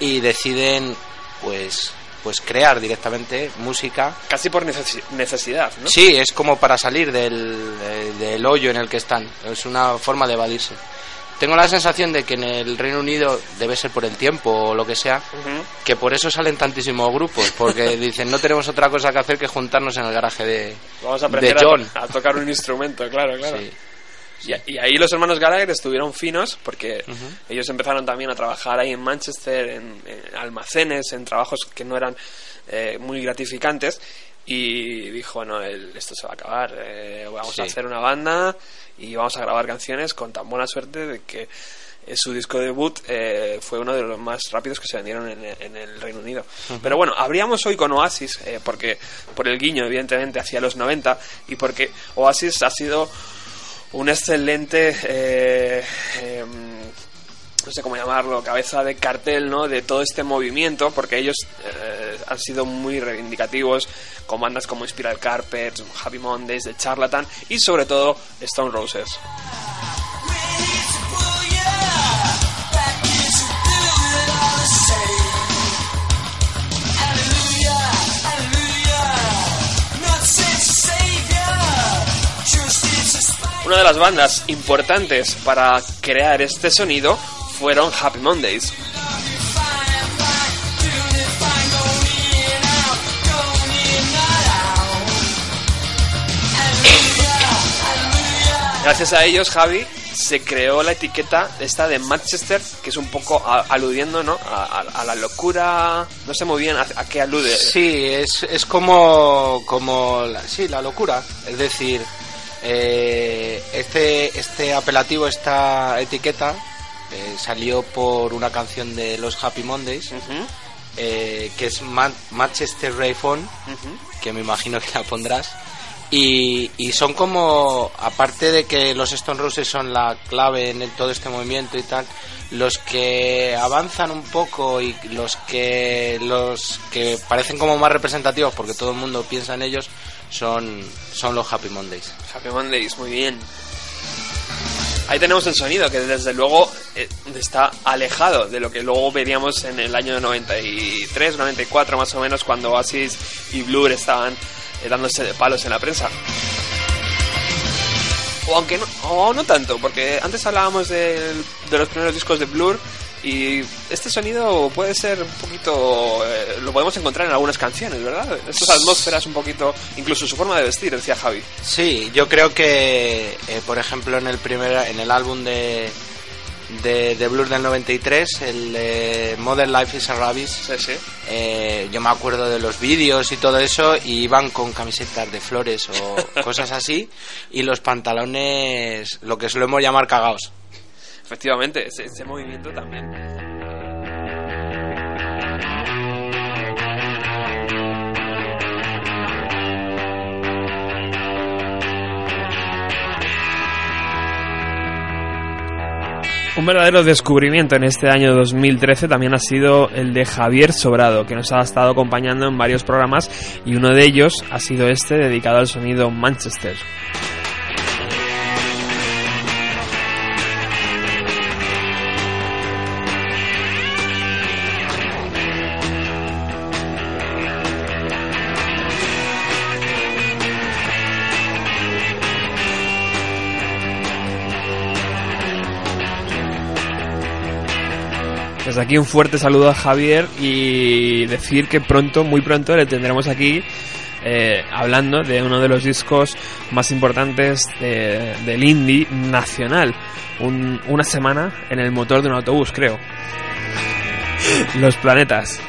y deciden pues pues crear directamente música. Casi por necesi- necesidad, ¿no? Sí, es como para salir del, de- del hoyo en el que están. Es una forma de evadirse. Tengo la sensación de que en el Reino Unido debe ser por el tiempo o lo que sea, que por eso salen tantísimos grupos, porque dicen no tenemos otra cosa que hacer que juntarnos en el garaje de, Vamos a de aprender a, John. to- a tocar un instrumento, claro, claro. Sí. Y, ahí los hermanos Gallagher estuvieron finos porque ellos empezaron también a trabajar ahí en Manchester, en, en almacenes, en trabajos que no eran eh, muy gratificantes. Y dijo, bueno, el- esto se va a acabar, eh, vamos a hacer una banda y vamos a grabar canciones con tan buena suerte de que eh, su disco debut eh, fue uno de los más rápidos que se vendieron en, en el Reino Unido. Pero bueno, habríamos hoy con Oasis, eh, porque por el guiño, evidentemente, hacia los 90 y porque Oasis ha sido un excelente eh, em, no sé cómo llamarlo, cabeza de cartel, ¿no? De todo este movimiento, porque ellos eh, han sido muy reivindicativos con bandas como Spiral Carpet, Happy Mondays, The Charlatan y sobre todo Stone Roses. Una de las bandas importantes para crear este sonido fueron Happy Mondays. Gracias a ellos, Javi, se creó la etiqueta esta de Manchester, que es un poco aludiendo, ¿no? A, la locura. No sé muy bien a, a qué alude. Sí, es, es como, como la, sí, la locura. Es decir, eh, este, este apelativo, esta etiqueta, eh, salió por una canción de los Happy Mondays, eh, que es Ma- Manchester Ray Phone, que me imagino que la pondrás. Y, y son como, aparte de que los Stone Roses son la clave en el- todo este movimiento y tal, los que avanzan un poco y los que los que parecen como más representativos porque todo el mundo piensa en ellos son, son los Happy Mondays. Happy Mondays, muy bien. Ahí tenemos el sonido, que desde luego eh, está alejado de lo que luego veríamos en el año 93, 94 más o menos, cuando Oasis y Blur estaban eh, dándose de palos en la prensa. O aunque no, o no tanto, porque antes hablábamos del- de los primeros discos de Blur y este sonido puede ser un poquito... eh, lo podemos encontrar en algunas canciones, ¿verdad? Estas atmósferas un poquito... Incluso su forma de vestir, decía Javi. Sí, yo creo que, eh, por ejemplo, en el primer, en el álbum de, de, de Blur del 93, el de Modern Life is a Rabbis, eh, yo me acuerdo de los vídeos y todo eso, y iban con camisetas de flores o cosas así, y los pantalones, lo que solemos llamar cagaos. Efectivamente, ese, ese movimiento también. Un verdadero descubrimiento en este año 2013 también ha sido el de Javier Sobrado, que nos ha estado acompañando en varios programas y uno de ellos ha sido este dedicado al sonido Manchester. Desde aquí un fuerte saludo a Javier y decir que pronto, muy pronto, le tendremos aquí eh, hablando de uno de los discos más importantes de- del indie nacional. Un- una semana en el motor de un autobús, creo. Los planetas.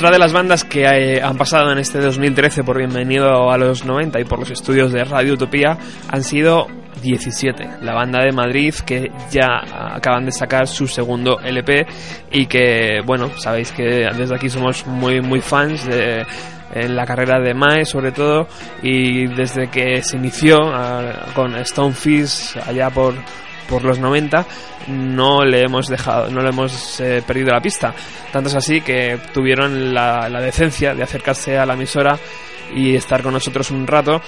Otra de las bandas que eh, han pasado en este 2013 por Bienvenido a los 90 y por los estudios de Radio Utopía han sido 17. La banda de Madrid que ya acaban de sacar su segundo LP y que, bueno, sabéis que desde aquí somos muy, muy fans de en la carrera de Mae sobre todo y desde que se inició ah, con Stonefish allá por por los 90 no le hemos dejado no le hemos eh, perdido la pista tanto es así que tuvieron la, la decencia de acercarse a la emisora y estar con nosotros un rato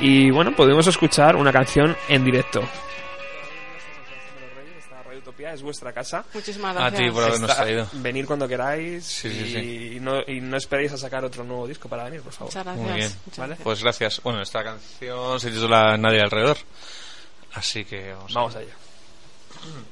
y bueno pudimos escuchar una canción en directo es vuestra casa. Muchísimas A ti por habernos traído. Venir cuando queráis Sí, sí, y, No, y no esperéis a sacar otro nuevo disco para venir, por favor. Muy bien. ¿Vale? Pues gracias. Bueno, esta canción se titula Nadie alrededor. Así que vamos, Vamos allá. Mm.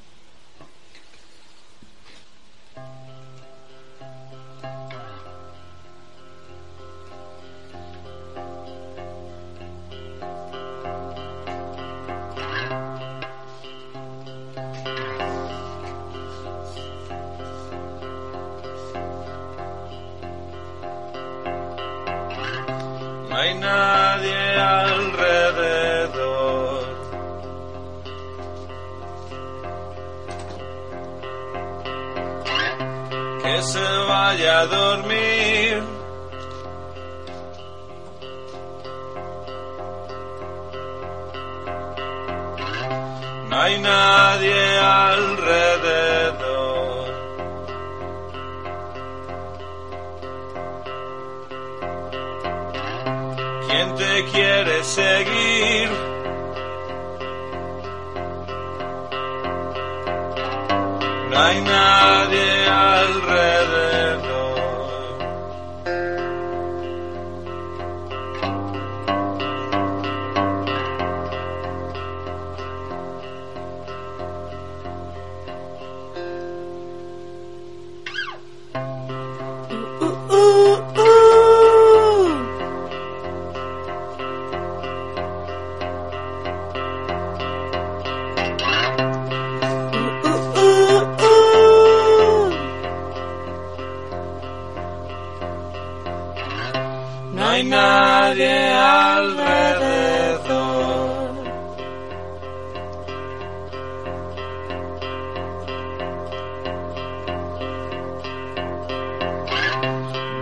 Hay nadie alrededor.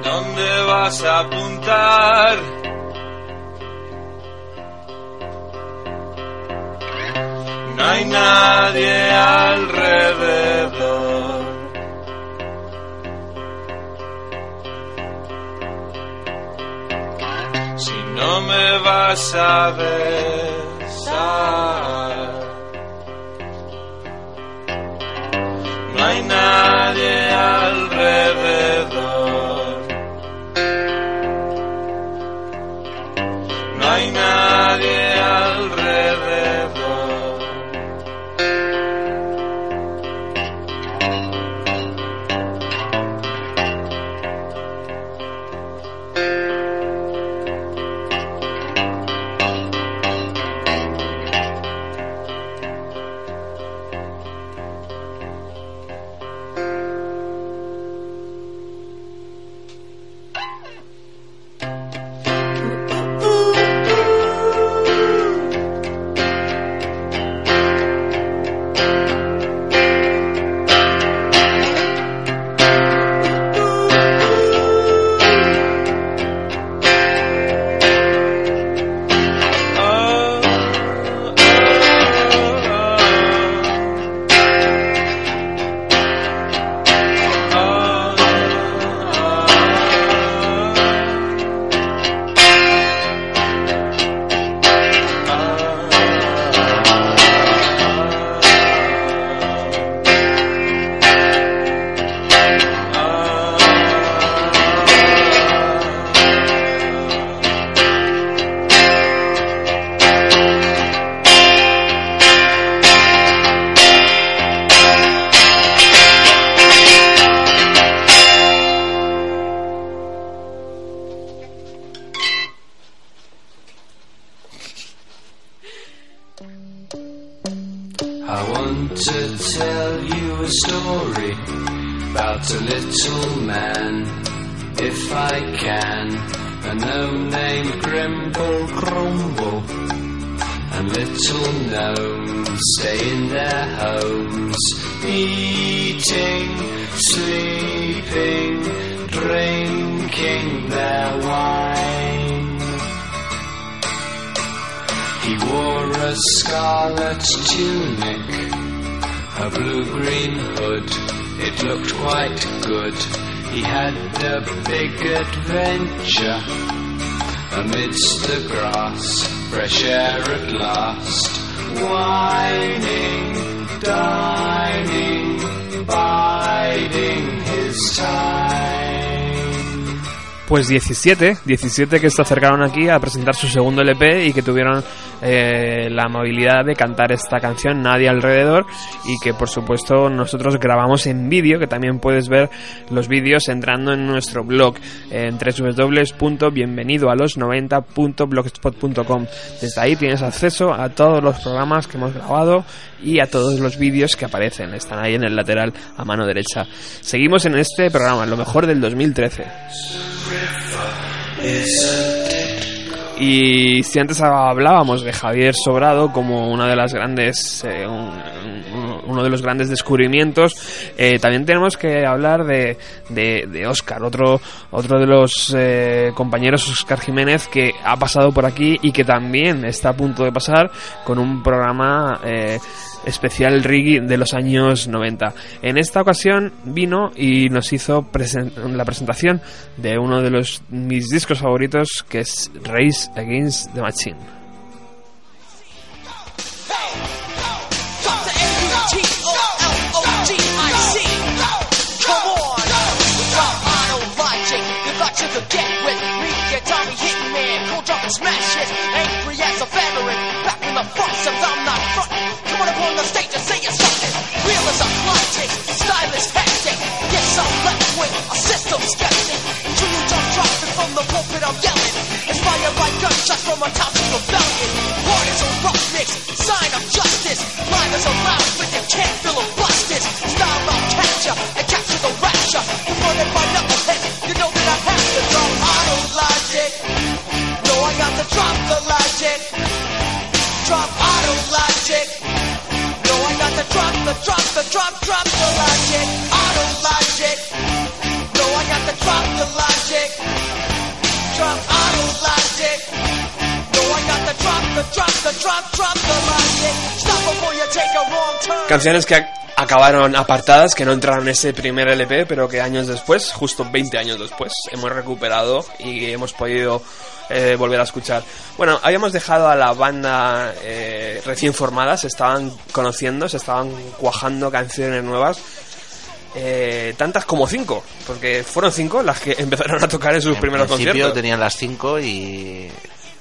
¿Dónde vas a apuntar? No hay nadie alrededor. Me vas scarlet tunic, a blue-green hood. It looked quite good. He had a big adventure amidst the grass, fresh air at last. Whining, dining, biding his time. Pues 17, 17 que se acercaron aquí a presentar su segundo LP y que tuvieron eh, la amabilidad de cantar esta canción Nadie alrededor y que por supuesto nosotros grabamos en vídeo, que también puedes ver los vídeos entrando en nuestro blog en www.bienvenidoalos90.blogspot.com. Desde ahí tienes acceso a todos los programas que hemos grabado y a todos los vídeos que aparecen, están ahí en el lateral a mano derecha. Seguimos en este programa, lo mejor del 2013. Y si antes hablábamos de Javier Sobrado como una de las grandes, eh, un- uno de los grandes descubrimientos, eh, también tenemos que hablar de, de, Oscar, otro, otro de los eh, compañeros, Oscar Jiménez, que ha pasado por aquí y que también está a punto de pasar con un programa eh, especial Riggy de los años 90. En esta ocasión vino y nos hizo presen- la presentación de uno de los mis discos favoritos que es Race Against the Machine. The I'm not frontin'. Come on up on the stage and say you're something. Real as a logic, stylish hectic. Yes, I'm left with a system skeptic. True jump dropping from the pulpit, I'm yelling. Inspired by gunshots from a toxic rebellion. A roughness, sign of justice. Line is a loud, but you can't feel a busted. Style I'll capture and capture the rapture. Confronted by knuckleheads, you know that I have to drop auto logic. No, I got to drop the logic. Canciones que ac- acabaron apartadas, que no entraron en ese primer LP, pero que años después, justo 20 años después, hemos recuperado y hemos podido eh, volver a escuchar. Bueno, habíamos dejado a la banda eh, recién formada, se estaban conociendo, se estaban cuajando canciones nuevas. eh, tantas como cinco, porque fueron cinco las que empezaron a tocar en sus En primeros principio conciertos. tenían las 5 y,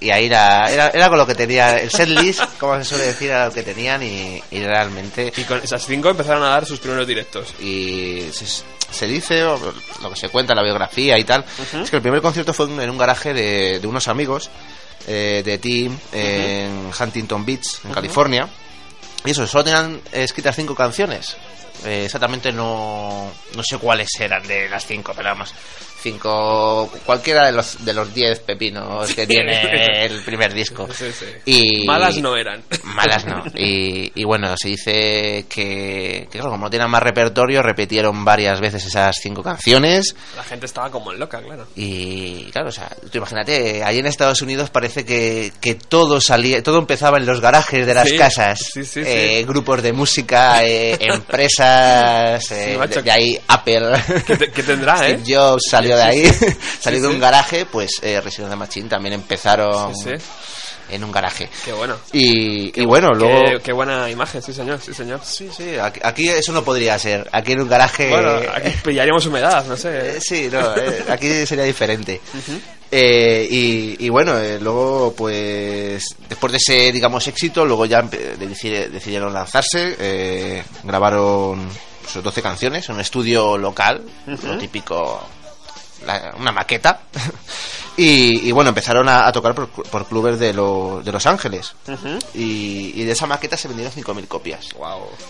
y ahí era, era, era con lo que tenía. El setlist, como se suele decir, era lo que tenían y, y realmente. Y con esas cinco empezaron a dar sus primeros directos. Y se, se dice, o lo que se cuenta en la biografía y tal, es que el primer concierto fue en un garaje de, de unos amigos eh, de Team en Huntington Beach, en. California. Y eso, solo tenían escritas cinco canciones. Eh, exactamente no, no sé cuáles eran de las cinco, pero vamos, cinco, cualquiera de los de los diez pepinos que tiene el primer disco. Sí, sí. Y, Malas no eran. Malas no. Y, y bueno, se dice que, que claro, como no tenían más repertorio, repitieron varias veces esas cinco canciones. La gente estaba como loca, claro. Y claro, o sea, tú imagínate, allí en Estados Unidos parece que, que todo salía, todo empezaba en los garajes de las Sí, casas. Eh. Grupos de música, eh, empresas, eh, Sí, macho. de, de ahí Apple. ¿Qué, te- qué tendrá, Steve eh? Jobs salió de ahí, salió de un garaje, pues eh, Resident Machine también empezaron Sí, sí. En un garaje. Qué bueno. Y, y bueno, luego... Qué, qué buena imagen, sí señor, sí señor. Sí, sí, aquí, aquí eso no podría ser. Aquí en un garaje... Bueno, aquí pillaríamos humedad, no sé. Eh, sí, no, eh, aquí sería diferente. Eh, y, y bueno, eh, luego pues después de ese, digamos, éxito, luego ya decidieron lanzarse, eh, grabaron sus 12 canciones en un estudio local, lo típico, la- una maqueta. Y, y bueno, empezaron a, a tocar por, por clubes de, lo- de Los Ángeles. y, y de esa maqueta se vendieron 5.000 copias.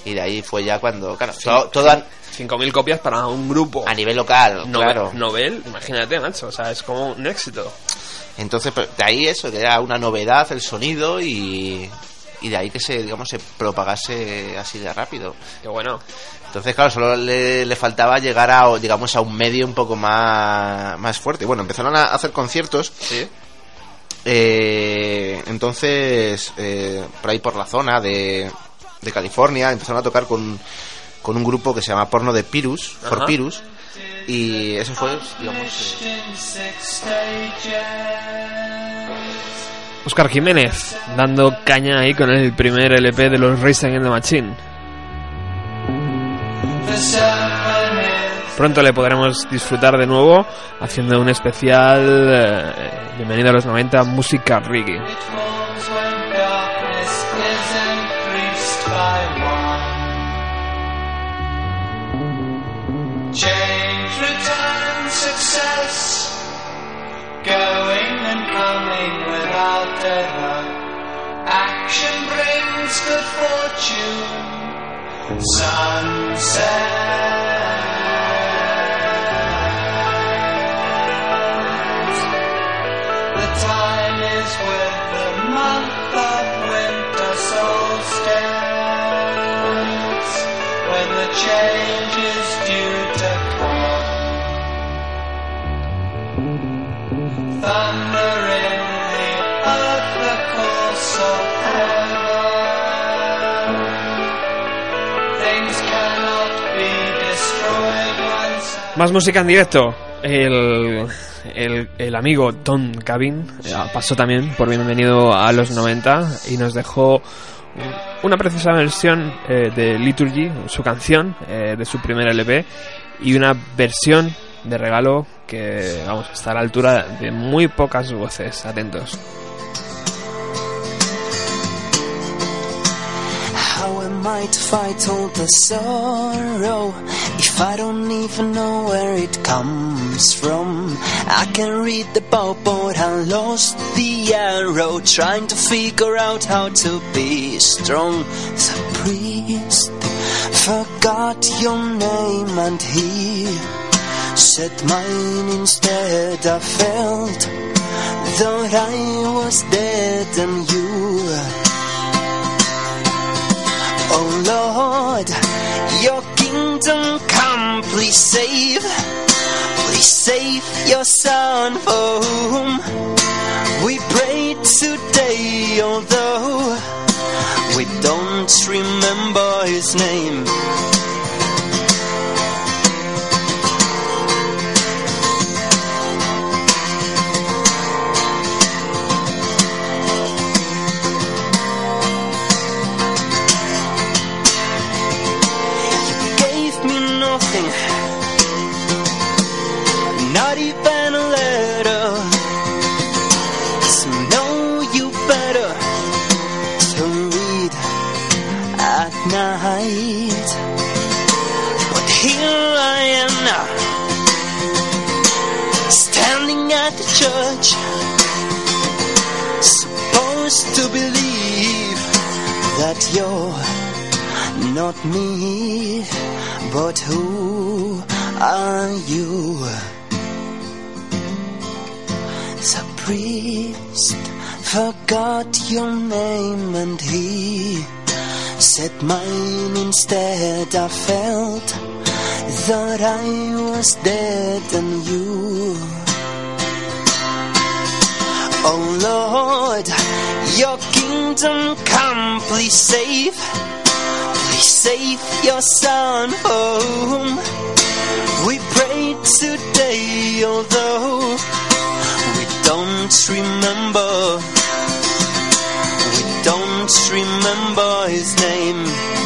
Y de ahí fue ya cuando, claro, todo, todo a, 5.000 copias para un grupo. a nivel local, Nove- claro. Novel, imagínate, macho. O sea, es como un éxito. Entonces, pues, de ahí eso, que era una novedad el sonido y, y de ahí que se, digamos, se propagase así de rápido. Qué bueno. Entonces, claro, solo le, le faltaba llegar a, digamos, a un medio un poco más, más fuerte. Bueno, empezaron a hacer conciertos. Eh, entonces, eh, por ahí por la zona de, de California, empezaron a tocar con, con un grupo que se llama Porno de Pirus. Pirus. Y eso fue, digamos, eh, in six stages. Oscar Jiménez, dando caña ahí con el primer LP de los Racing in the Machine. Pronto le podremos disfrutar de nuevo haciendo un especial eh, Bienvenido a los 90 Música Reggae. Going and coming without. Action brings good fortune. Sunset. Más música en directo. El, el, amigo Tom Cabin eh, pasó también por Bienvenido a los 90 y nos dejó una preciosa versión eh, de Liturgy, su canción eh, de su primer LP, y una versión de regalo que vamos está a la altura de muy pocas voces. Atentos. To fight all the sorrow if I don't even know where it comes from? I can read the bow, but I lost the arrow trying to figure out how to be strong. The priest forgot your name and he said mine instead. I felt that I was dead and you. Oh Lord, your kingdom come, please save, please save your son for whom we pray today, although we don't remember his name. Church, supposed to believe that you're not me, but who are you? The priest forgot your name and he said mine instead. I felt that I was dead and you. Oh Lord, your kingdom come, please save. Please save your son whom we pray today, although we don't remember, we don't remember his name.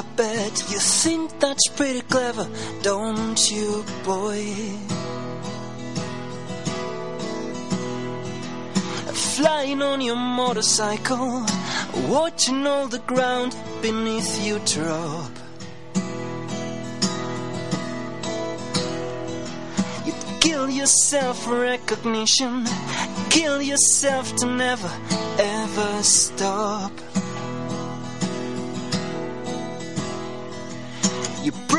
I bet you think that's pretty clever, don't you, boy? Flying on your motorcycle, watching all the ground beneath you drop. You'd kill yourself for recognition, kill yourself to never ever stop.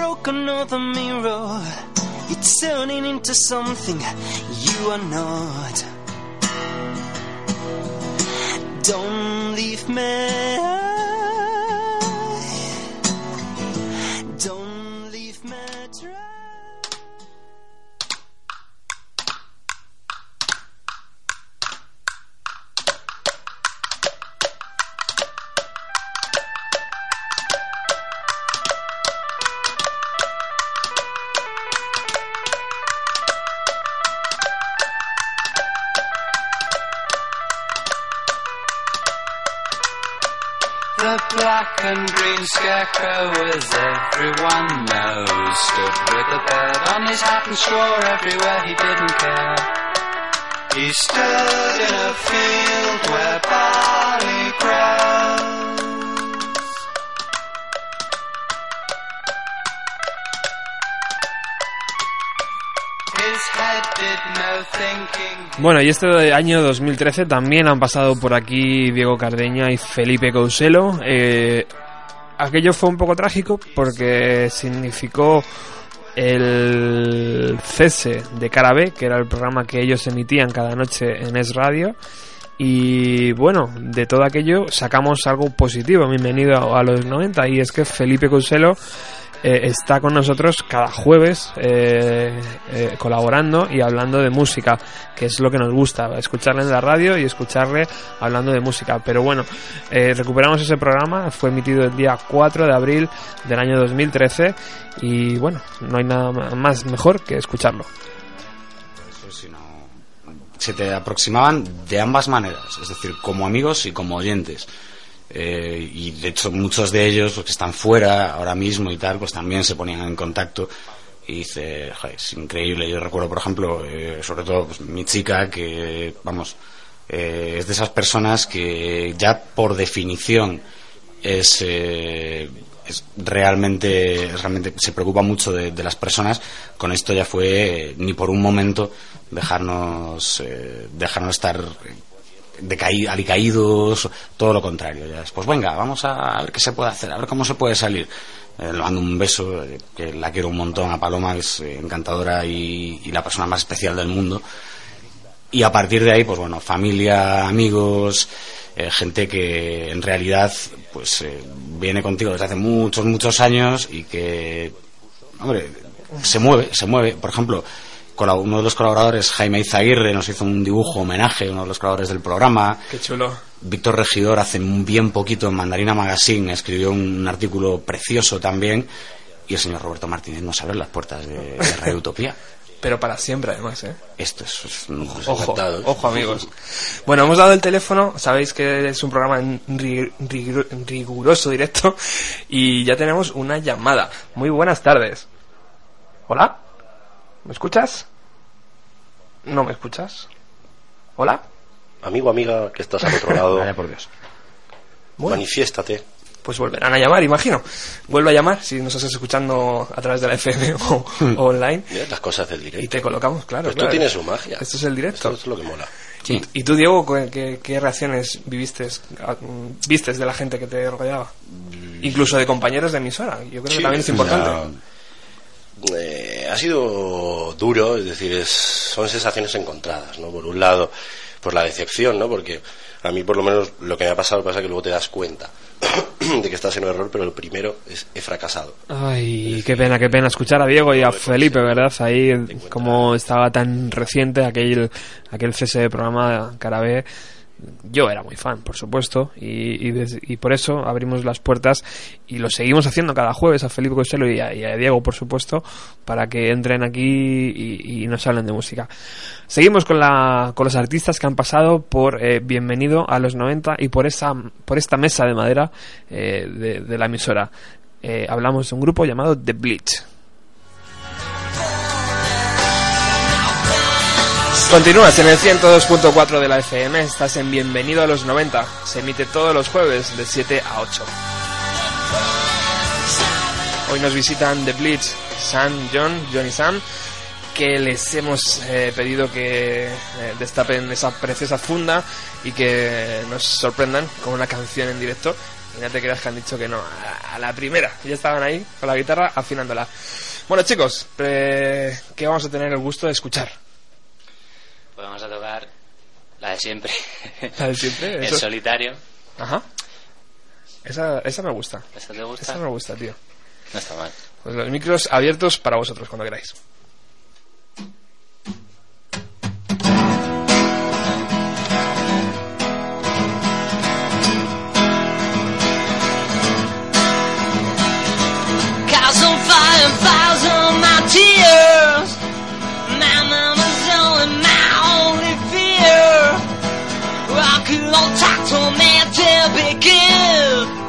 Broke another mirror, you're turning into something you are not. Don't leave me. Black and green scarecrow, as everyone knows, stood with a bird on his hat and swore everywhere he didn't care. He stood in a field where barley grows. Bueno, y este año 2013 también han pasado por aquí Diego Cardeña y Felipe Couselo. Eh, aquello fue un poco trágico porque significó el cese de Cara B, que era el programa que ellos emitían cada noche en Es Radio. Y bueno, de todo aquello sacamos algo positivo, bienvenido a, los 90, y es que Felipe Couselo eh, está con nosotros cada jueves eh, eh, colaborando y hablando de música, que es lo que nos gusta, escucharle en la radio y escucharle hablando de música. Pero bueno, eh, recuperamos ese programa, fue emitido el día 4 de abril del año 2013 y bueno, no hay nada más mejor que escucharlo. se te aproximaban de ambas maneras, es decir, como amigos y como oyentes. Eh, y de hecho muchos de ellos, los que están fuera ahora mismo y tal, pues también se ponían en contacto y dice, "Joder, es increíble. Yo recuerdo, por ejemplo, eh, sobre todo pues, mi chica, que, vamos, eh, es de esas personas que ya por definición es, eh, es realmente, realmente se preocupa mucho de, de las personas. Con esto ya fue ni por un momento dejarnos, dejarnos estar alicaídos, todo lo contrario. Ya es, pues venga, vamos a ver qué se puede hacer, a ver cómo se puede salir. Eh, le mando un beso, eh, que la quiero un montón a Paloma, que es eh, encantadora y, la persona más especial del mundo. Y a partir de ahí, pues bueno, familia, amigos, gente que en realidad pues eh, viene contigo desde hace muchos, muchos años y que, hombre, se mueve, se mueve. Por ejemplo, uno de los colaboradores, Jaime Izaguirre, nos hizo un dibujo homenaje, uno de los colaboradores del programa. Qué chulo. Víctor Regidor hace un bien poquito en Mandarina Magazine escribió un artículo precioso también y el señor Roberto Martínez nos abre las puertas de, de Radio Utopía. Pero para siempre, además, ¿eh? Esto es, Ojo, ojo, amigos. Bueno, hemos dado el teléfono. Sabéis que es un programa en ri- rig- riguroso directo. Y ya tenemos una llamada. Muy buenas tardes. ¿Hola? ¿Me escuchas? ¿No me escuchas? ¿Hola? Amigo, amiga, que estás al otro lado. Vaya por Dios. Bueno. Manifiéstate. Pues volverán a llamar, imagino. Vuelve a llamar si nos estás escuchando a través de la FM o, o online. Mira las cosas del directo. Y te colocamos, claro. Pues tú claro. tienes su magia. Esto es el directo. Esto es lo que mola. ¿Y, y tú, Diego, qué, qué- reacciones viviste, vistes de la gente que te rodeaba? Incluso de compañeros de emisora. Yo creo que también es importante. Eh, ha sido duro, es decir, es- son sensaciones encontradas, ¿no? Por un lado, por la decepción, ¿no? Porque a mí, por lo menos, lo que me ha pasado pasa que luego te das cuenta de que estás en un error, pero el primero es he fracasado. Ay, qué pena, qué pena escuchar a Diego y a Felipe, ¿verdad? Ahí, como estaba tan reciente aquel, aquel cese de programa Cara B Yo era muy fan, por supuesto, y, por eso abrimos las puertas y lo seguimos haciendo cada jueves a Felipe Costello y a, Diego, por supuesto, para que entren aquí y, y nos hablen de música. Seguimos con, la, con los artistas que han pasado por eh, Bienvenido a los 90 y por, esa, por esta mesa de madera eh, de, de la emisora. Eh, hablamos de un grupo llamado The Bleach. Continúas en el 102.4 de la FM, estás en Bienvenido a los 90. Se emite todos los jueves de 7 a 8. Hoy nos visitan The Bleach, Sam, John, John y Sam, que les hemos eh, pedido que eh, destapen esa preciosa funda y que nos sorprendan con una canción en directo. Y no te creas que han dicho que no, a, la primera. Ya estaban ahí con la guitarra afinándola. Bueno chicos, eh, ¿qué vamos a tener el gusto de escuchar? Pues vamos a tocar la de siempre. La de siempre, El eso. solitario. Ajá. Esa, esa me gusta. ¿Esa te gusta? Esa me gusta, tío. No está mal. Pues los micros abiertos para vosotros cuando queráis. Cars on fire and fires So magic begin.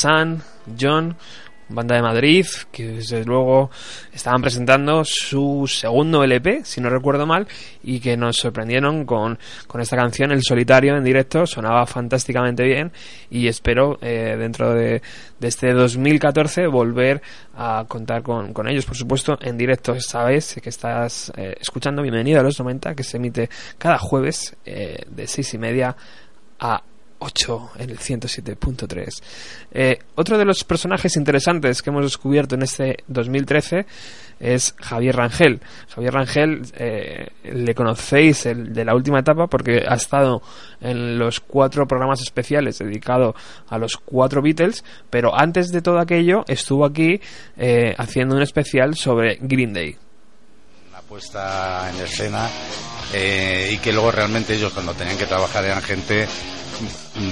Sun, John, banda de Madrid, que desde luego estaban presentando su segundo LP, si no recuerdo mal, y que nos sorprendieron con, con esta canción, El Solitario, en directo, sonaba fantásticamente bien, y espero eh, dentro de, de este 2014 volver a contar con, con ellos, por supuesto, en directo esta vez. Que estás eh, escuchando Bienvenido a los 90, que se emite cada jueves eh, de seis y media a 8 en el 107.3. Eh, otro de los personajes interesantes que hemos descubierto en este 2013 es Javier Rangel. Javier Rangel eh, le conocéis el de la última etapa porque ha estado en los cuatro programas especiales dedicados a los cuatro Beatles, pero antes de todo aquello estuvo aquí eh, haciendo un especial sobre Green Day. puesta en escena eh, y que luego realmente ellos cuando tenían que trabajar eran gente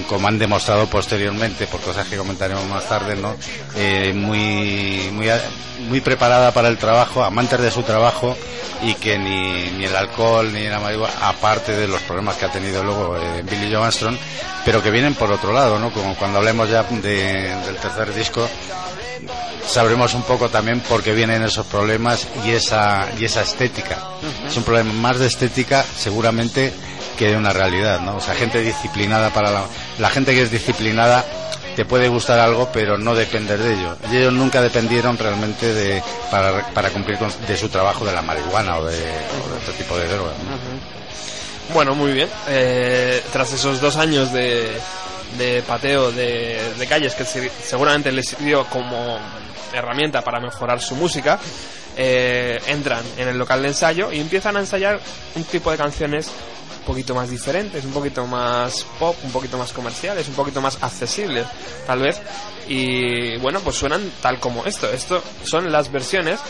como han demostrado posteriormente por cosas que comentaremos más tarde no Eh, muy muy muy preparada para el trabajo amantes de su trabajo y que ni, ni el alcohol ni la marihuana aparte de los problemas que ha tenido luego eh, Billy Joe Armstrong pero que vienen por otro lado no como cuando hablemos ya de- del tercer disco sabremos un poco también por qué vienen esos problemas y esa y esa estética. Es un problema más de estética seguramente que de una realidad, ¿no? O sea, gente disciplinada para la, la gente que es disciplinada te puede gustar algo, pero no depender de ello. Y ellos nunca dependieron realmente de, para, para cumplir con, de su trabajo de la marihuana o de, o otro tipo de droga. ¿no? Bueno, muy bien. Eh, tras esos dos años de, de pateo de, de calles que se- seguramente les sirvió como herramienta para mejorar su música, eh, entran en el local de ensayo y empiezan a ensayar un tipo de canciones poquito más diferentes, un poquito más pop, un poquito más comerciales, un poquito más accesibles, tal vez. Y bueno, pues suenan tal como esto. Esto son las versiones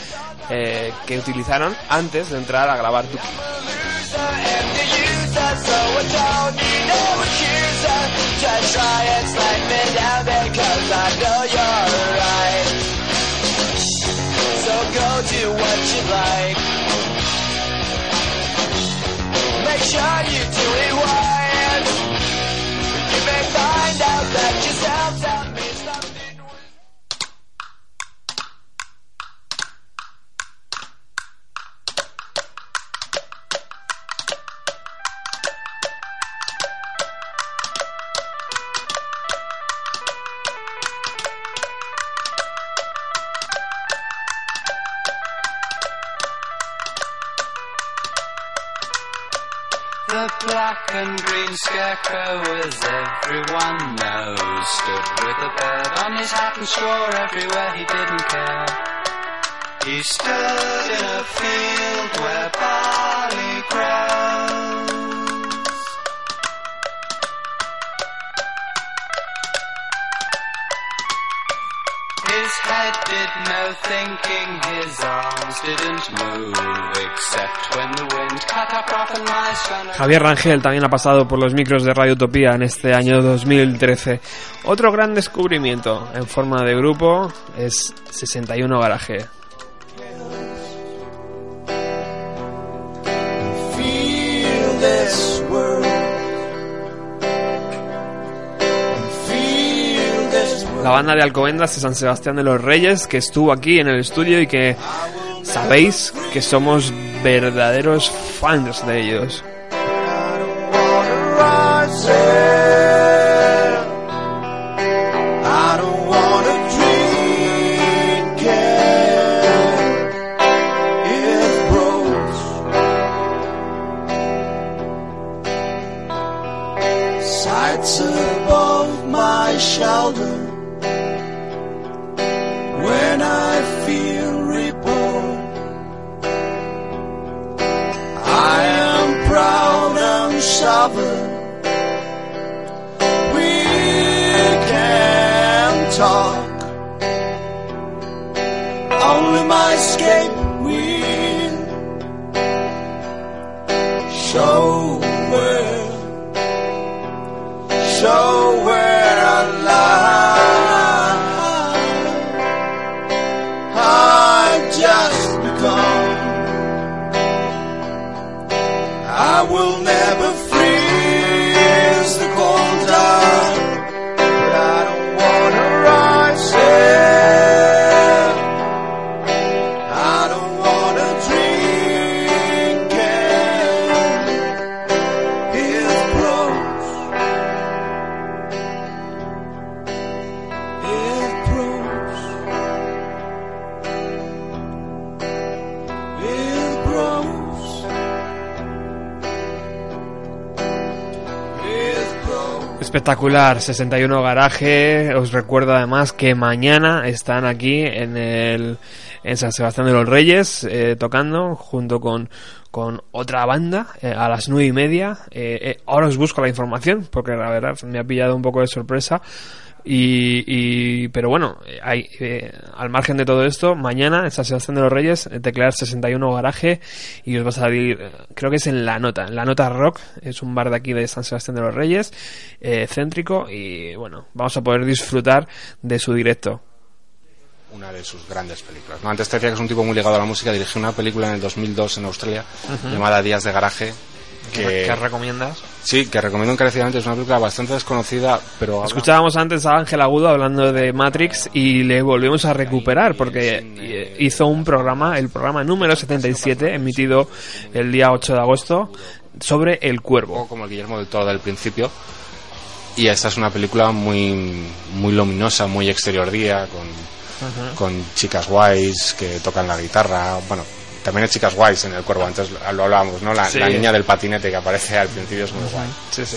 eh, que utilizaron antes de entrar a grabar. Sure you do it black and green scarecrow, as everyone knows, stood with a bird on his hat and swore everywhere he didn't care. He stood in a field where barley grows. His head did no thinking, his arms didn't move, except when the wind cut up and ran Javier Rangel también ha pasado por los micros de Radio Utopía en este año 2013. Otro gran descubrimiento en forma de grupo es 61 Garaje. La banda de Alcobendas de San Sebastián de los Reyes que estuvo aquí en el estudio y que sabéis que somos verdaderos fans de ellos. Sovereign. We can talk. Only my escape will show where, show Espectacular, 61 Garaje. Os recuerdo además que mañana están aquí en el en San Sebastián de los Reyes eh, tocando junto con, con otra banda eh, a las nueve y media. Eh, eh, ahora os busco la información porque la verdad me ha pillado un poco de sorpresa. Y, y- pero bueno, hay, eh, al margen de todo esto, mañana en San Sebastián de los Reyes, eh, teclear 61 garaje y os va a salir, eh, creo que es en La Nota, en La Nota Rock, es un bar de aquí de San Sebastián de los Reyes, eh, céntrico y bueno, vamos a poder disfrutar de su directo. una de sus grandes películas. ¿no? Antes te decía que es un tipo muy ligado a la música, dirigió una película en el 2002 en Australia llamada Días de Garaje. Que, ¿Qué recomiendas? Sí, que recomiendo encarecidamente, es una película bastante desconocida, pero habla- Escuchábamos antes a Ángel Agudo hablando de Matrix y le volvemos a recuperar porque hizo un programa, el programa número 77, emitido el día 8 de agosto, sobre el cuervo. como el Guillermo del Toro del principio. Y esta es una película muy, muy luminosa, muy exterior día, con, Ajá. con chicas guays que tocan la guitarra. Bueno, también hay chicas guays en el cuervo, antes lo hablábamos, ¿no? La, Sí. la niña del patinete que aparece al principio es muy guay. Sí, sí.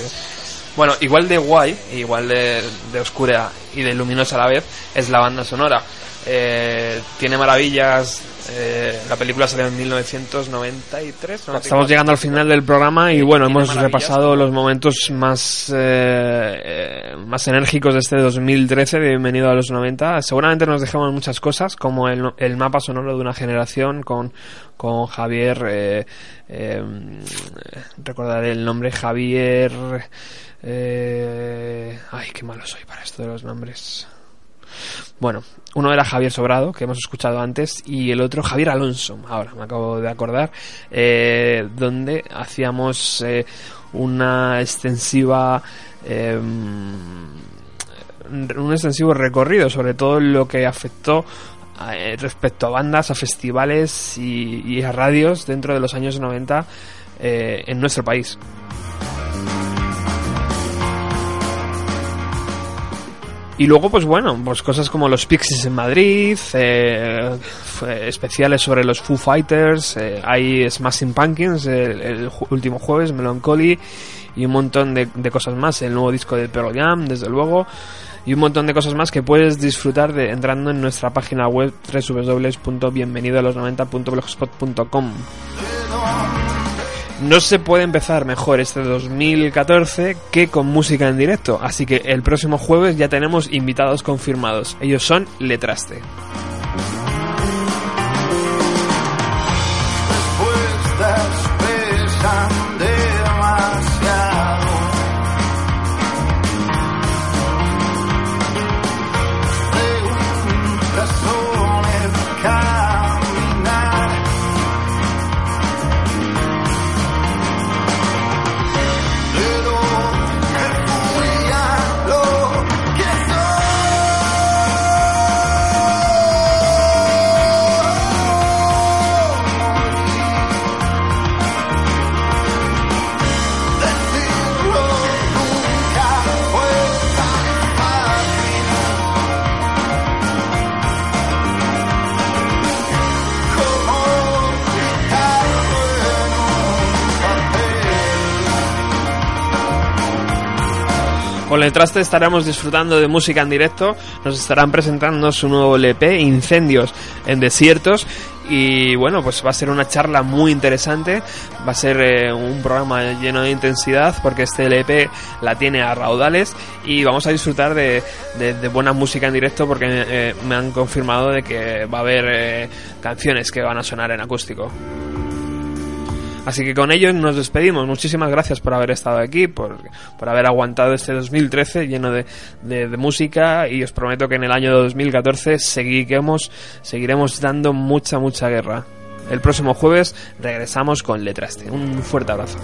Bueno, igual de guay, igual de, de oscura y de luminosa a la vez, es la banda sonora. Eh, tiene maravillas. Eh, la película salió en 1993. ¿no? Estamos llegando al final del programa y bueno, hemos repasado los momentos más eh, eh, más enérgicos de este 2013 de Bienvenido a los 90. Seguramente nos dejamos muchas cosas, como el, el mapa sonoro de una generación con, con Javier. Eh, eh, recordaré el nombre Javier. Eh, ay, qué malo soy para esto de los nombres. Bueno, uno era Javier Sobrado, que hemos escuchado antes, y el otro Javier Alonso, ahora me acabo de acordar, eh, donde hacíamos eh, una extensiva... eh, un extensivo recorrido sobre todo lo que afectó eh, respecto a bandas, a festivales y, y a radios dentro de los años 90 eh, en nuestro país. Y luego, pues bueno, pues cosas como los Pixies en Madrid, eh, fue- especiales sobre los Foo Fighters, eh, hay Smashing Pumpkins el, el último jueves, Melancholy y un montón de, de cosas más, el nuevo disco de Pearl Jam, desde luego, y un montón de cosas más que puedes disfrutar de entrando en nuestra página web www.bienvenidoalos90.blogspot.com. No se puede empezar mejor este 2014 que con música en directo, así que el próximo jueves ya tenemos invitados confirmados. Ellos son Letraste. Con Letraste estaremos disfrutando de música en directo, nos estarán presentando su nuevo LP, Incendios en Desiertos, y bueno, pues va a ser una charla muy interesante, va a ser eh, un programa lleno de intensidad, porque este LP la tiene a raudales, y vamos a disfrutar de, de- de buena música en directo, porque eh, me han confirmado de que va a haber eh, canciones que van a sonar en acústico. Así que con ello nos despedimos. Muchísimas gracias por haber estado aquí, por, por haber aguantado este 2013 lleno de, de- de música y os prometo que en el año 2014 seguiremos, seguiremos dando mucha, mucha guerra. El próximo jueves regresamos con Letraste. Un fuerte abrazo.